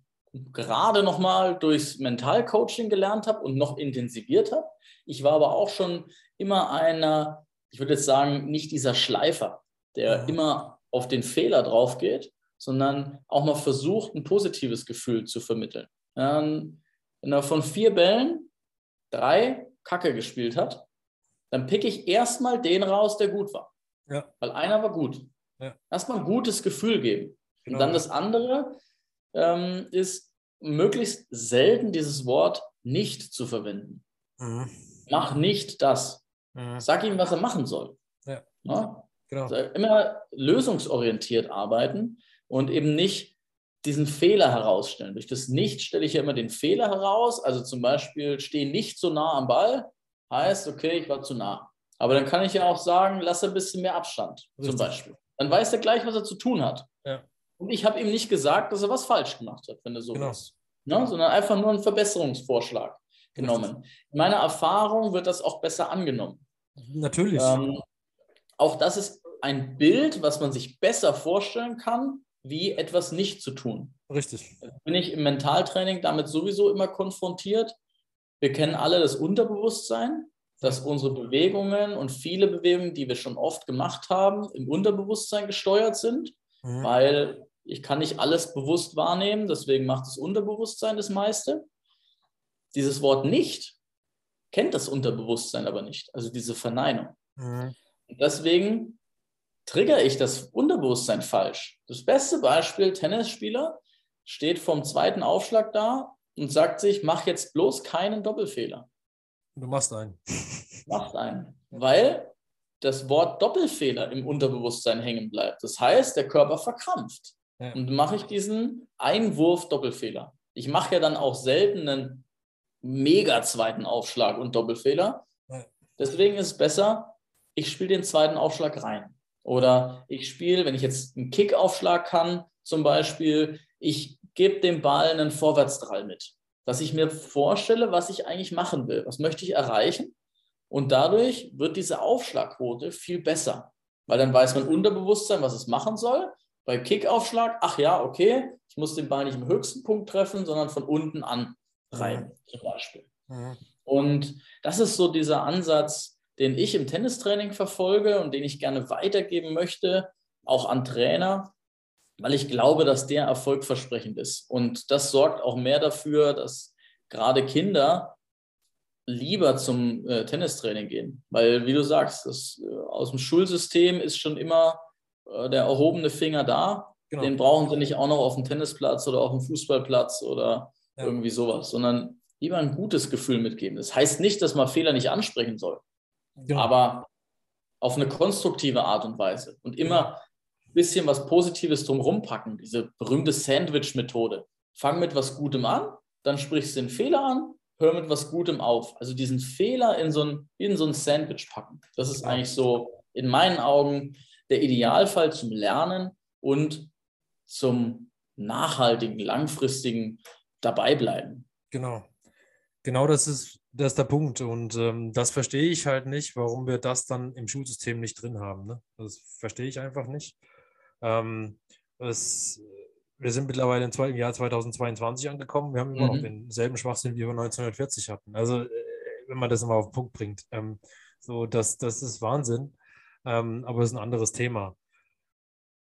Speaker 2: gerade noch mal durchs Mentalcoaching gelernt habe und noch intensiviert habe. Ich war aber auch schon immer einer, ich würde jetzt sagen, nicht dieser Schleifer, der mhm. immer auf den Fehler drauf geht, sondern auch mal versucht, ein positives Gefühl zu vermitteln. Ähm, wenn er von vier Bällen drei Kacke gespielt hat, dann picke ich erstmal den raus, der gut war. Ja. Weil einer war gut. Ja. Erstmal ein gutes Gefühl geben. Genau. Und dann das andere ähm, ist, möglichst selten dieses Wort nicht zu verwenden. Mhm. Mach nicht das. Mhm. Sag ihm, was er machen soll. Ja. Genau. Also immer lösungsorientiert arbeiten und eben nicht diesen Fehler herausstellen. Durch das Nicht stelle ich ja immer den Fehler heraus. Also zum Beispiel, stehe nicht so nah am Ball, heißt, okay, ich war zu nah. Aber dann kann ich ja auch sagen, lass ein bisschen mehr Abstand, Richtig. zum Beispiel. Dann weiß er gleich, was er zu tun hat. Ja. Und ich habe ihm nicht gesagt, dass er was falsch gemacht hat, wenn er so genau. ist. Ne? Sondern einfach nur einen Verbesserungsvorschlag genommen. In meiner Erfahrung wird das auch besser angenommen.
Speaker 1: Natürlich. Ähm,
Speaker 2: auch das ist ein Bild, was man sich besser vorstellen kann, wie etwas nicht zu tun.
Speaker 1: Richtig.
Speaker 2: Bin ich im Mentaltraining damit sowieso immer konfrontiert. Wir kennen alle das Unterbewusstsein, dass unsere Bewegungen und viele Bewegungen, die wir schon oft gemacht haben, im Unterbewusstsein gesteuert sind, mhm. weil ich kann nicht alles bewusst wahrnehmen, deswegen macht das Unterbewusstsein das meiste. Dieses Wort nicht kennt das Unterbewusstsein aber nicht, also diese Verneinung. Mhm. deswegen triggere ich das Unterbewusstsein falsch. Das beste Beispiel, Tennisspieler steht vom zweiten Aufschlag da und sagt sich, mach jetzt bloß keinen Doppelfehler.
Speaker 1: Du machst einen.
Speaker 2: Machst einen. Weil das Wort Doppelfehler im Unterbewusstsein hängen bleibt. Das heißt, der Körper verkrampft. Ja. Und mache ich diesen Einwurf-Doppelfehler. Ich mache ja dann auch selten einen mega zweiten Aufschlag und Doppelfehler. Ja. Deswegen ist es besser, ich spiele den zweiten Aufschlag rein. Oder ich spiele, wenn ich jetzt einen Kickaufschlag kann, zum Beispiel, ich gebe dem Ball einen Vorwärtsdrall mit. Dass ich mir vorstelle, was ich eigentlich machen will. Was möchte ich erreichen? Und dadurch wird diese Aufschlagquote viel besser. Weil dann weiß mein Unterbewusstsein, was es machen soll. Bei Kickaufschlag, ach ja, okay, ich muss den Ball nicht im höchsten Punkt treffen, sondern von unten an rein, mhm. zum Beispiel. Mhm. Und das ist so dieser Ansatz, den ich im Tennistraining verfolge und den ich gerne weitergeben möchte, auch an Trainer, weil ich glaube, dass der erfolgversprechend ist. Und das sorgt auch mehr dafür, dass gerade Kinder lieber zum äh, Tennistraining gehen. Weil, wie du sagst, das, äh, aus dem Schulsystem ist schon immer äh, der erhobene Finger da. Genau. Den brauchen sie nicht auch noch auf dem Tennisplatz oder auf dem Fußballplatz oder ja. irgendwie sowas, sondern lieber ein gutes Gefühl mitgeben. Das heißt nicht, dass man Fehler nicht ansprechen soll, genau. aber auf eine konstruktive Art und Weise und immer ein bisschen was Positives drumherum packen. Diese berühmte Sandwich-Methode. Fang mit was Gutem an, dann sprichst du den Fehler an, hör mit was Gutem auf. Also diesen Fehler in so ein, in so ein Sandwich packen. Das ist eigentlich so in meinen Augen der Idealfall zum Lernen und zum nachhaltigen, langfristigen Dabeibleiben.
Speaker 1: Genau. Genau das ist, das ist der Punkt. Und ähm, das verstehe ich halt nicht, warum wir das dann im Schulsystem nicht drin haben. Ne? Das verstehe ich einfach nicht. Ähm, es, wir sind mittlerweile im Jahr 2022 angekommen. Wir haben immer mhm. noch denselben Schwachsinn, wie wir 1940 hatten. Also, äh, wenn man das immer auf den Punkt bringt. Ähm, so, das, das ist Wahnsinn. Ähm, aber das ist ein anderes Thema.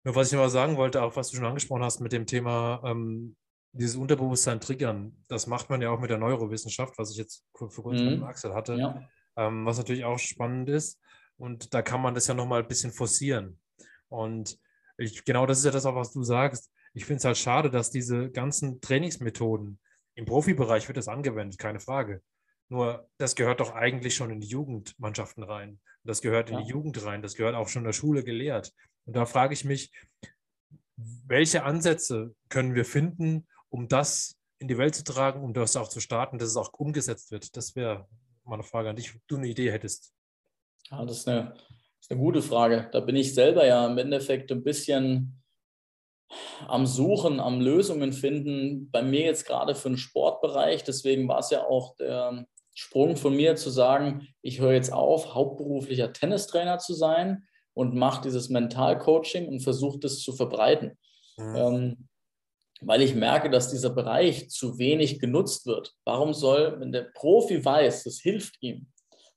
Speaker 1: Nur was ich noch mal sagen wollte, auch was du schon angesprochen hast mit dem Thema ähm, dieses Unterbewusstsein triggern, das macht man ja auch mit der Neurowissenschaft, was ich jetzt vor, kurzem mhm. mit Axel hatte, ja. ähm, was natürlich auch spannend ist. Und da kann man das ja nochmal ein bisschen forcieren. Und ich, genau das ist ja das auch, was du sagst. Ich finde es halt schade, dass diese ganzen Trainingsmethoden, im Profibereich wird das angewendet, keine Frage. Nur das gehört doch eigentlich schon in die Jugendmannschaften rein. Das gehört in ja. die Jugend rein. Das gehört auch schon in der Schule gelehrt. Und da frage ich mich, welche Ansätze können wir finden, um das in die Welt zu tragen, um das auch zu starten, dass es auch umgesetzt wird? Das wäre meine Frage an dich, ob du eine Idee hättest.
Speaker 2: Ja, das ist eine, das ist eine gute Frage. Da bin ich selber ja im Endeffekt ein bisschen am Suchen, am Lösungen finden. Bei mir jetzt gerade für den Sportbereich. Deswegen war es ja auch der Sprung von mir zu sagen, ich höre jetzt auf, hauptberuflicher Tennistrainer zu sein und mache dieses Mentalcoaching und versuche das zu verbreiten. Mhm. Ähm, weil ich merke, dass dieser Bereich zu wenig genutzt wird. Warum soll, wenn der Profi weiß, das hilft ihm,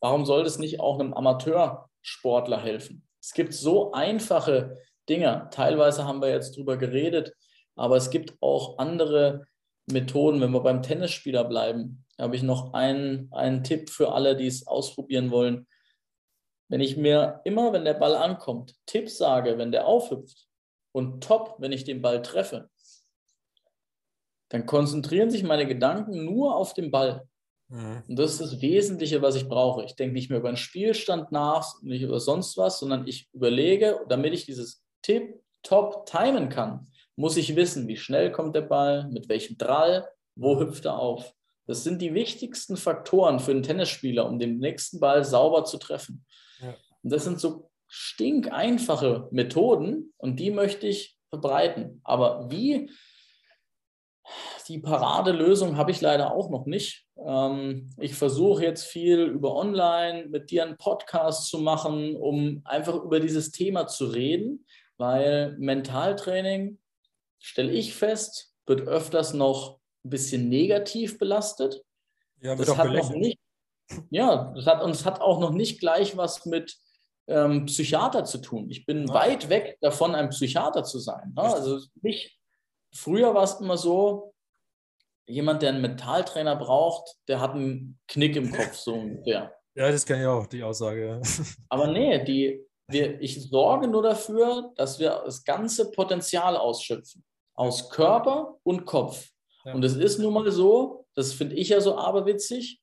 Speaker 2: warum soll das nicht auch einem Amateursportler helfen? Es gibt so einfache Dinge. Teilweise haben wir jetzt drüber geredet, aber es gibt auch andere Methoden. Wenn wir beim Tennisspieler bleiben, habe ich noch einen, einen Tipp für alle, die es ausprobieren wollen. Wenn ich mir immer, wenn der Ball ankommt, Tipp sage, wenn der aufhüpft und top, wenn ich den Ball treffe, dann konzentrieren sich meine Gedanken nur auf den Ball. Mhm. Und das ist das Wesentliche, was ich brauche. Ich denke nicht mehr über den Spielstand nach, nicht über sonst was, sondern ich überlege, damit ich dieses Tipp top timen kann, muss ich wissen, wie schnell kommt der Ball, mit welchem Drall, wo hüpft er auf. Das sind die wichtigsten Faktoren für einen Tennisspieler, um den nächsten Ball sauber zu treffen. Ja. Und das sind so stinkeinfache Methoden und die möchte ich verbreiten. Aber wie die Paradelösung habe ich leider auch noch nicht. Ähm, ich versuche jetzt viel über online mit dir einen Podcast zu machen, um einfach über dieses Thema zu reden, weil Mentaltraining, stelle ich fest, wird öfters noch ein bisschen negativ belastet. Ja, das hat noch nicht, ja, das hat uns hat auch noch nicht gleich was mit ähm, Psychiater zu tun. Ich bin ja. weit weg davon, ein Psychiater zu sein. Ne? Also nicht, früher war es immer so, jemand, der einen Mentaltrainer braucht, der hat einen Knick im Kopf, so ungefähr.
Speaker 1: Ja, das kenne ich auch, die Aussage.
Speaker 2: Aber nee, die, wir, ich sorge nur dafür, dass wir das ganze Potenzial ausschöpfen. Aus Körper und Kopf. Ja. Und es ist nun mal so, das finde ich ja so aberwitzig,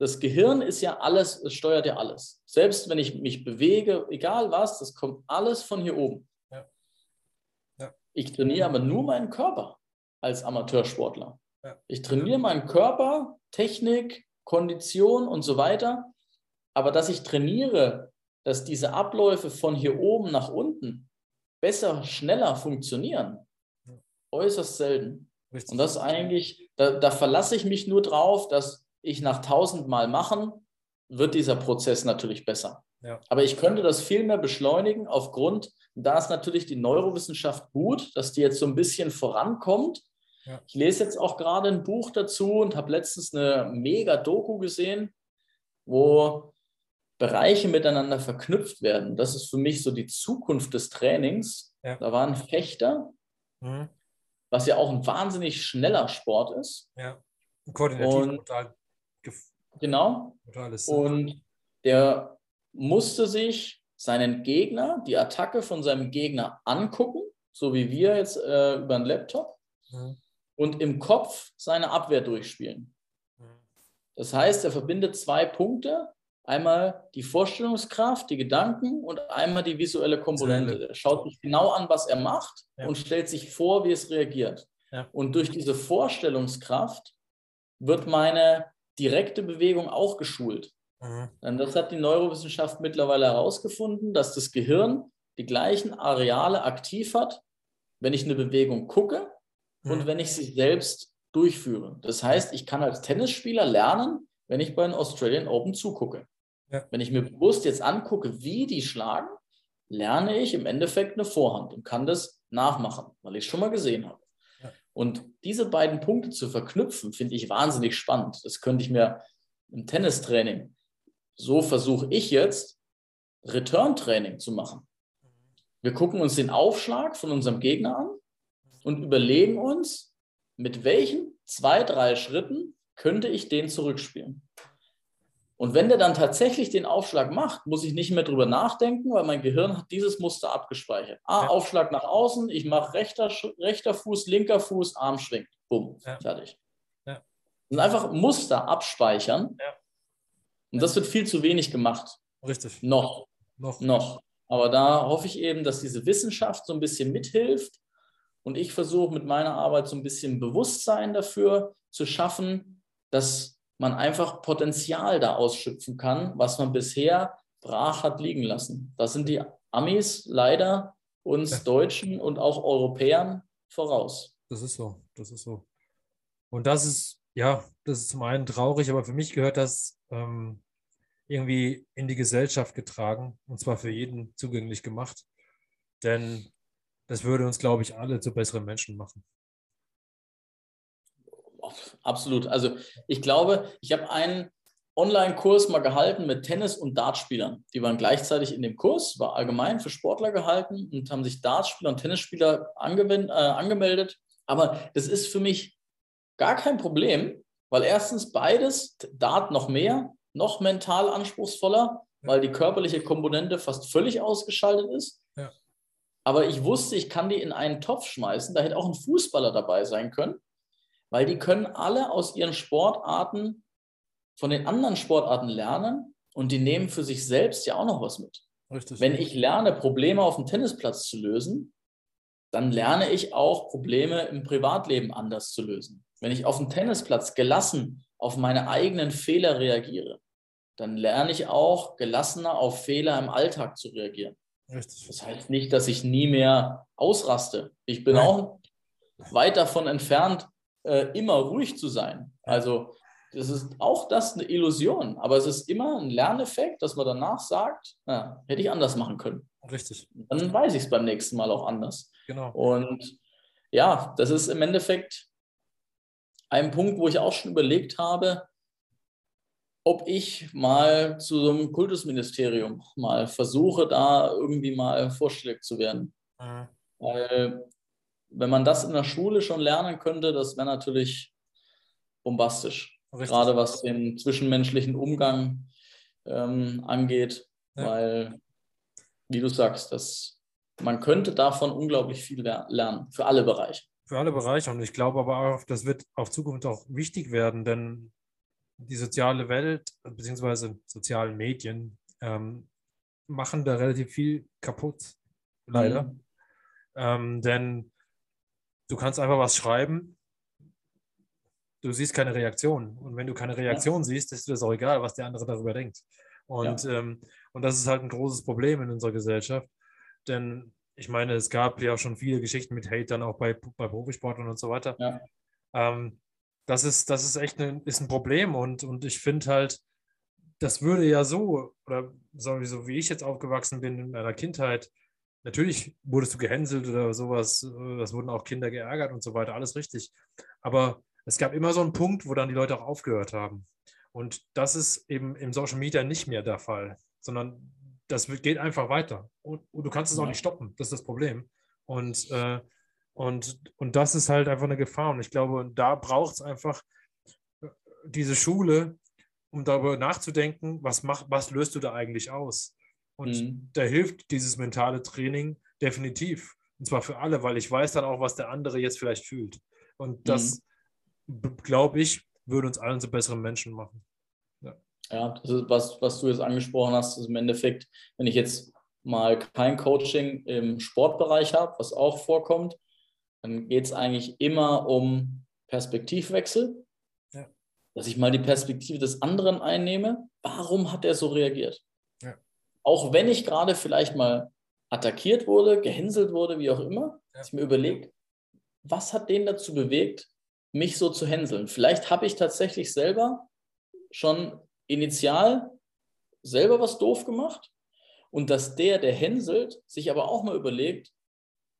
Speaker 2: das Gehirn ist ja alles, es steuert ja alles. Selbst wenn ich mich bewege, egal was, das kommt alles von hier oben. Ich trainiere aber nur meinen Körper als Amateursportler. Ich trainiere meinen Körper, Technik, Kondition und so weiter. Aber dass ich trainiere, dass diese Abläufe von hier oben nach unten besser, schneller funktionieren, äußerst selten. Richtig. Und das eigentlich, da, da verlasse ich mich nur drauf, dass ich nach tausendmal machen, wird dieser Prozess natürlich besser. Ja. Aber ich könnte das viel mehr beschleunigen aufgrund, da ist natürlich die Neurowissenschaft gut, dass die jetzt so ein bisschen vorankommt ja. Ich lese jetzt auch gerade ein Buch dazu und habe letztens eine mega Doku gesehen, wo Bereiche miteinander verknüpft werden. Das ist für mich so die Zukunft des Trainings. Ja. Da war ein Fechter, mhm. was ja auch ein wahnsinnig schneller Sport ist. Ja, koordinativ und, total. Genau. Und der musste sich seinen Gegner, die Attacke von seinem Gegner angucken, so wie wir jetzt äh, über einen Laptop. Mhm und im Kopf seine Abwehr durchspielen. Das heißt, er verbindet zwei Punkte. Einmal die Vorstellungskraft, die Gedanken und einmal die visuelle Komponente. Er schaut sich genau an, was er macht ja. und stellt sich vor, wie es reagiert. Ja. Und durch diese Vorstellungskraft wird meine direkte Bewegung auch geschult. Mhm. Denn das hat die Neurowissenschaft mittlerweile herausgefunden, dass das Gehirn die gleichen Areale aktiv hat wenn ich eine Bewegung gucke und mhm. wenn ich sie selbst durchführe. Das heißt, ich kann als Tennisspieler lernen, wenn ich bei den Australian Open zugucke. Ja. Wenn ich mir bewusst jetzt angucke, wie die schlagen, lerne ich im Endeffekt eine Vorhand und kann das nachmachen, weil ich es schon mal gesehen habe. Und diese beiden Punkte zu verknüpfen, finde ich wahnsinnig spannend. Das könnte ich mir im Tennistraining, so versuche ich jetzt, Return-Training zu machen. Wir gucken uns den Aufschlag von unserem Gegner an und überlegen uns, mit welchen zwei, drei Schritten könnte ich den zurückspielen. Und wenn der dann tatsächlich den Aufschlag macht, muss ich nicht mehr drüber nachdenken, weil mein Gehirn hat dieses Muster abgespeichert. Ah, ja. Aufschlag nach außen, ich mache rechter, rechter Fuß, linker Fuß, Arm schwingt. Bumm, ja. fertig. Ja. Und einfach Muster abspeichern. Ja. Und das wird viel zu wenig gemacht.
Speaker 1: Richtig.
Speaker 2: Noch. Noch. Noch. Aber da hoffe ich eben, dass diese Wissenschaft so ein bisschen mithilft. Und ich versuche mit meiner Arbeit so ein bisschen Bewusstsein dafür zu schaffen, dass man einfach Potenzial da ausschöpfen kann, was man bisher brach hat liegen lassen. Da sind die Amis leider uns. Deutschen und auch Europäern voraus.
Speaker 1: Das ist so, das ist so. Und das ist, ja, das ist zum einen traurig, aber für mich gehört das ähm, irgendwie in die Gesellschaft getragen und zwar für jeden zugänglich gemacht. Denn das würde uns, glaube ich, alle zu besseren Menschen machen.
Speaker 2: Absolut. Also ich glaube, ich habe einen Online-Kurs mal gehalten mit Tennis- und Dartspielern. Die waren gleichzeitig in dem Kurs, war allgemein für Sportler gehalten und haben sich Dartspieler und Tennisspieler äh, angemeldet. Aber das ist für mich gar kein Problem, weil erstens beides, Dart noch mehr, noch mental anspruchsvoller, weil die körperliche Komponente fast völlig ausgeschaltet ist. Ja. Aber ich wusste, ich kann die in einen Topf schmeißen. Da hätte auch ein Fußballer dabei sein können, weil die können alle aus ihren Sportarten von den anderen Sportarten lernen und die nehmen für sich selbst ja auch noch was mit. Richtig. Wenn ich lerne, Probleme auf dem Tennisplatz zu lösen, dann lerne ich auch Probleme im Privatleben anders zu lösen. Wenn ich auf dem Tennisplatz gelassen auf meine eigenen Fehler reagiere, dann lerne ich auch gelassener auf Fehler im Alltag zu reagieren. Richtig. Das heißt nicht, dass ich nie mehr ausraste. Ich bin Nein. auch weit davon entfernt, äh, immer ruhig zu sein. Also das ist auch das eine Illusion, aber es ist immer ein Lerneffekt, dass man danach sagt, ja, hätte ich anders machen können.
Speaker 1: Richtig.
Speaker 2: Dann weiß ich es beim nächsten Mal auch anders.
Speaker 1: Genau.
Speaker 2: Und ja, das ist im Endeffekt ein Punkt, wo ich auch schon überlegt habe, ob ich mal zu so einem Kultusministerium mal versuche, da irgendwie mal vorstellig zu werden. Mhm. Weil, wenn man das in der Schule schon lernen könnte, das wäre natürlich bombastisch. Richtig. Gerade was den zwischenmenschlichen Umgang ähm, angeht. Ja. Weil, wie du sagst, das, man könnte davon unglaublich viel lernen, für alle Bereiche
Speaker 1: für alle Bereiche. Und ich glaube aber auch, das wird auf Zukunft auch wichtig werden, denn die soziale Welt bzw. sozialen Medien ähm, machen da relativ viel kaputt, leider. Mhm. Ähm, denn du kannst einfach was schreiben, du siehst keine Reaktion. Und wenn du keine Reaktion ja. siehst, ist dir das auch egal, was der andere darüber denkt. Und, ja. ähm, und das ist halt ein großes Problem in unserer Gesellschaft. Denn ich meine, es gab ja schon viele Geschichten mit Hate dann auch bei, bei Profisportlern und so weiter. Ja. Ähm, das ist, das ist echt ein, ist ein Problem und, und ich finde halt, das würde ja so, oder so wie ich jetzt aufgewachsen bin in meiner Kindheit, natürlich wurdest du gehänselt oder sowas, das wurden auch Kinder geärgert und so weiter, alles richtig. Aber es gab immer so einen Punkt, wo dann die Leute auch aufgehört haben. Und das ist eben im Social Media nicht mehr der Fall, sondern das geht einfach weiter. Und, und du kannst es auch nicht stoppen. Das ist das Problem. Und, äh, und, und das ist halt einfach eine Gefahr. Und ich glaube, da braucht es einfach äh, diese Schule, um darüber nachzudenken, was, mach, was löst du da eigentlich aus? Und mhm. da hilft dieses mentale Training definitiv. Und zwar für alle, weil ich weiß dann auch, was der andere jetzt vielleicht fühlt. Und das, mhm. glaube ich, würde uns allen zu besseren Menschen machen.
Speaker 2: Ja, das ist was, was du jetzt angesprochen hast, ist im Endeffekt, wenn ich jetzt mal kein Coaching im Sportbereich habe, was auch vorkommt, dann geht es eigentlich immer um Perspektivwechsel. Ja. Dass ich mal die Perspektive des anderen einnehme. Warum hat er so reagiert? Ja. Auch wenn ich gerade vielleicht mal attackiert wurde, gehänselt wurde, wie auch immer, dass ich mir überlege, was hat den dazu bewegt, mich so zu hänseln? Vielleicht habe ich tatsächlich selber schon initial selber was doof gemacht und dass der, der hänselt, sich aber auch mal überlegt,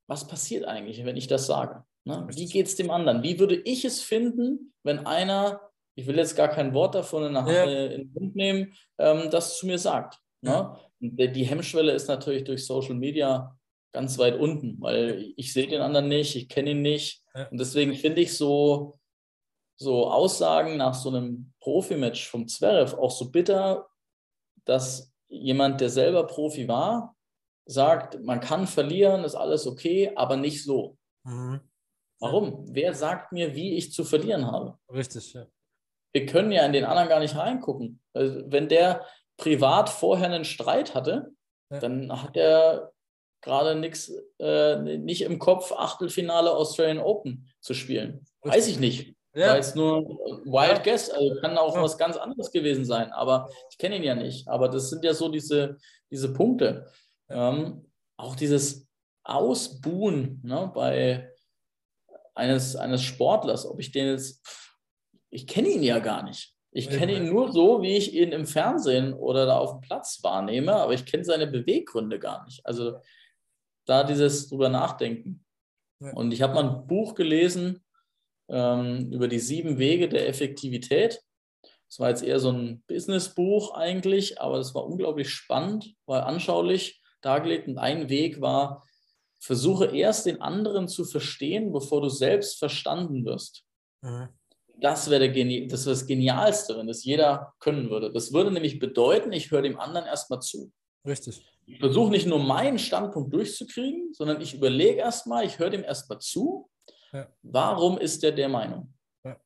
Speaker 2: was passiert eigentlich, wenn ich das sage? Ne? Wie geht es dem anderen? Wie würde ich es finden, wenn einer, ich will jetzt gar kein Wort davon in, ja. äh, in den Mund nehmen, ähm, das zu mir sagt? Ne? Ja. Die Hemmschwelle ist natürlich durch Social Media ganz weit unten, weil ich sehe den anderen nicht, ich kenne ihn nicht. Ja. Und deswegen finde ich so, so Aussagen nach so einem Profimatch vom Zverev auch so bitter, dass jemand, der selber Profi war, sagt, man kann verlieren, ist alles okay, aber nicht so. Mhm. Warum? Wer sagt mir, wie ich zu verlieren habe?
Speaker 1: Richtig, ja.
Speaker 2: Wir können ja in den anderen gar nicht reingucken. Also wenn der privat vorher einen Streit hatte, ja. dann hat er gerade nichts, äh, nicht im Kopf, Achtelfinale Australian Open zu spielen. Weiß ich nicht. Ja. War jetzt nur Wild ja. Guess, also kann auch ja. was ganz anderes gewesen sein, aber ich kenne ihn ja nicht. Aber das sind ja so diese, diese Punkte. Ähm, auch dieses Ausbuhen ne, bei eines, eines Sportlers, ob ich den jetzt, ich kenne ihn ja gar nicht. Ich kenne ihn nur so, wie ich ihn im Fernsehen oder da auf dem Platz wahrnehme, aber ich kenne seine Beweggründe gar nicht. Also da dieses drüber nachdenken. Und ich habe mal ein Buch gelesen ähm, über die sieben Wege der Effektivität. Das war jetzt eher so ein Businessbuch eigentlich, aber das war unglaublich spannend, war anschaulich dargelegt. Und ein Weg war, versuche erst den anderen zu verstehen, bevor du selbst verstanden wirst. Mhm. Das wäre das, wär das Genialste, wenn das jeder können würde. Das würde nämlich bedeuten, ich höre dem anderen erstmal zu.
Speaker 1: Richtig.
Speaker 2: Ich versuche nicht nur meinen Standpunkt durchzukriegen, sondern ich überlege erstmal, ich höre dem erstmal zu. Ja. Warum ist der der Meinung? Ja.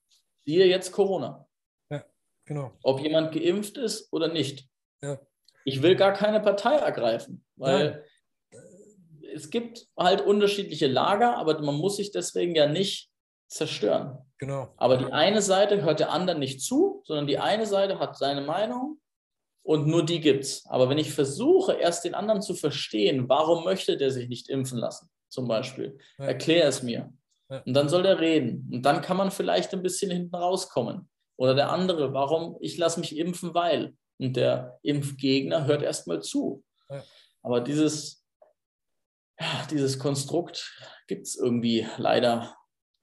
Speaker 2: Siehe jetzt Corona.
Speaker 1: Ja, genau.
Speaker 2: Ob jemand geimpft ist oder nicht. Ja. Ich will gar keine Partei ergreifen, weil Nein. es gibt halt unterschiedliche Lager, aber man muss sich deswegen ja nicht zerstören.
Speaker 1: Genau.
Speaker 2: Aber die eine Seite hört der anderen nicht zu, sondern die eine Seite hat seine Meinung und nur die gibt's. Aber wenn ich versuche, erst den anderen zu verstehen, warum möchte der sich nicht impfen lassen, zum Beispiel, ja. erklär es mir. Ja. Und dann soll der reden. Und dann kann man vielleicht ein bisschen hinten rauskommen. Oder der andere, warum ich lasse mich impfen, weil. Und der Impfgegner hört erstmal zu. Ja. Aber dieses, dieses Konstrukt gibt es irgendwie leider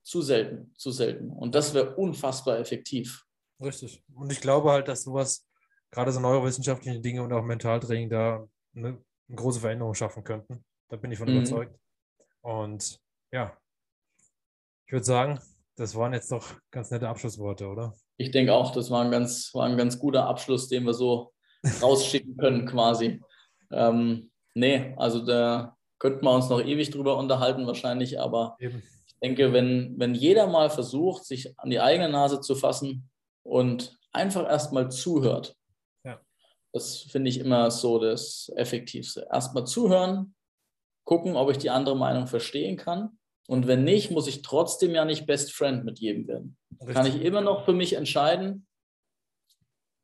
Speaker 2: zu selten, zu selten. Und das wäre unfassbar effektiv.
Speaker 1: Richtig. Und ich glaube halt, dass sowas gerade so neurowissenschaftliche Dinge und auch Mentaltraining da eine, eine große Veränderung schaffen könnten. Da bin ich von mhm. überzeugt. Und ja, ich würde sagen, das waren jetzt doch ganz nette Abschlussworte, oder?
Speaker 2: Ich denke auch, das war ein ganz, war ein ganz guter Abschluss, den wir so rausschicken können, quasi. Ähm, nee, also da könnten wir uns noch ewig drüber unterhalten, wahrscheinlich, aber Eben. Ich denke, wenn, wenn jeder mal versucht, sich an die eigene Nase zu fassen und einfach erstmal zuhört, das finde ich immer so das Effektivste. Erstmal zuhören, gucken, ob ich die andere Meinung verstehen kann. Und wenn nicht, muss ich trotzdem ja nicht Best Friend mit jedem werden. Richtig. Kann ich immer noch für mich entscheiden,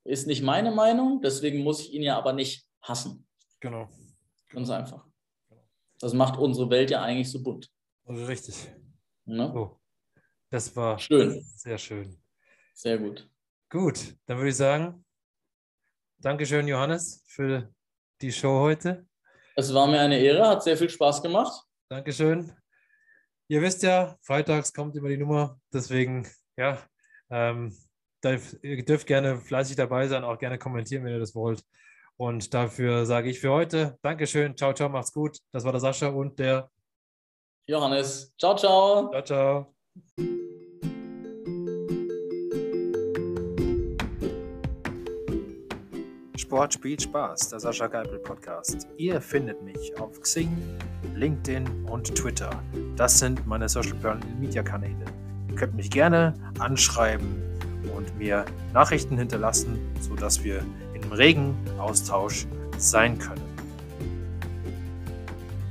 Speaker 2: ist nicht meine Meinung, deswegen muss ich ihn ja aber nicht hassen.
Speaker 1: Genau.
Speaker 2: Ganz einfach. Das macht unsere Welt ja eigentlich so bunt.
Speaker 1: Richtig. Ne? So. Das war
Speaker 2: schön.
Speaker 1: Sehr schön.
Speaker 2: Sehr gut.
Speaker 1: Gut, dann würde ich sagen, Dankeschön, Johannes, für die Show heute.
Speaker 2: Es war mir eine Ehre, hat sehr viel Spaß gemacht.
Speaker 1: Dankeschön. Ihr wisst ja, freitags kommt immer die Nummer, deswegen, ja, ähm, ihr dürft gerne fleißig dabei sein, auch gerne kommentieren, wenn ihr das wollt. Und dafür sage ich für heute Dankeschön, ciao, ciao, macht's gut. Das war der Sascha und der
Speaker 2: Johannes. Ciao, ciao.
Speaker 1: Ciao, ciao. Sport spielt Spaß, der Sascha Geipel Podcast. Ihr findet mich auf Xing, LinkedIn und Twitter. Das sind meine Social Media Kanäle. Ihr könnt mich gerne anschreiben und mir Nachrichten hinterlassen, sodass wir im regen Austausch sein können.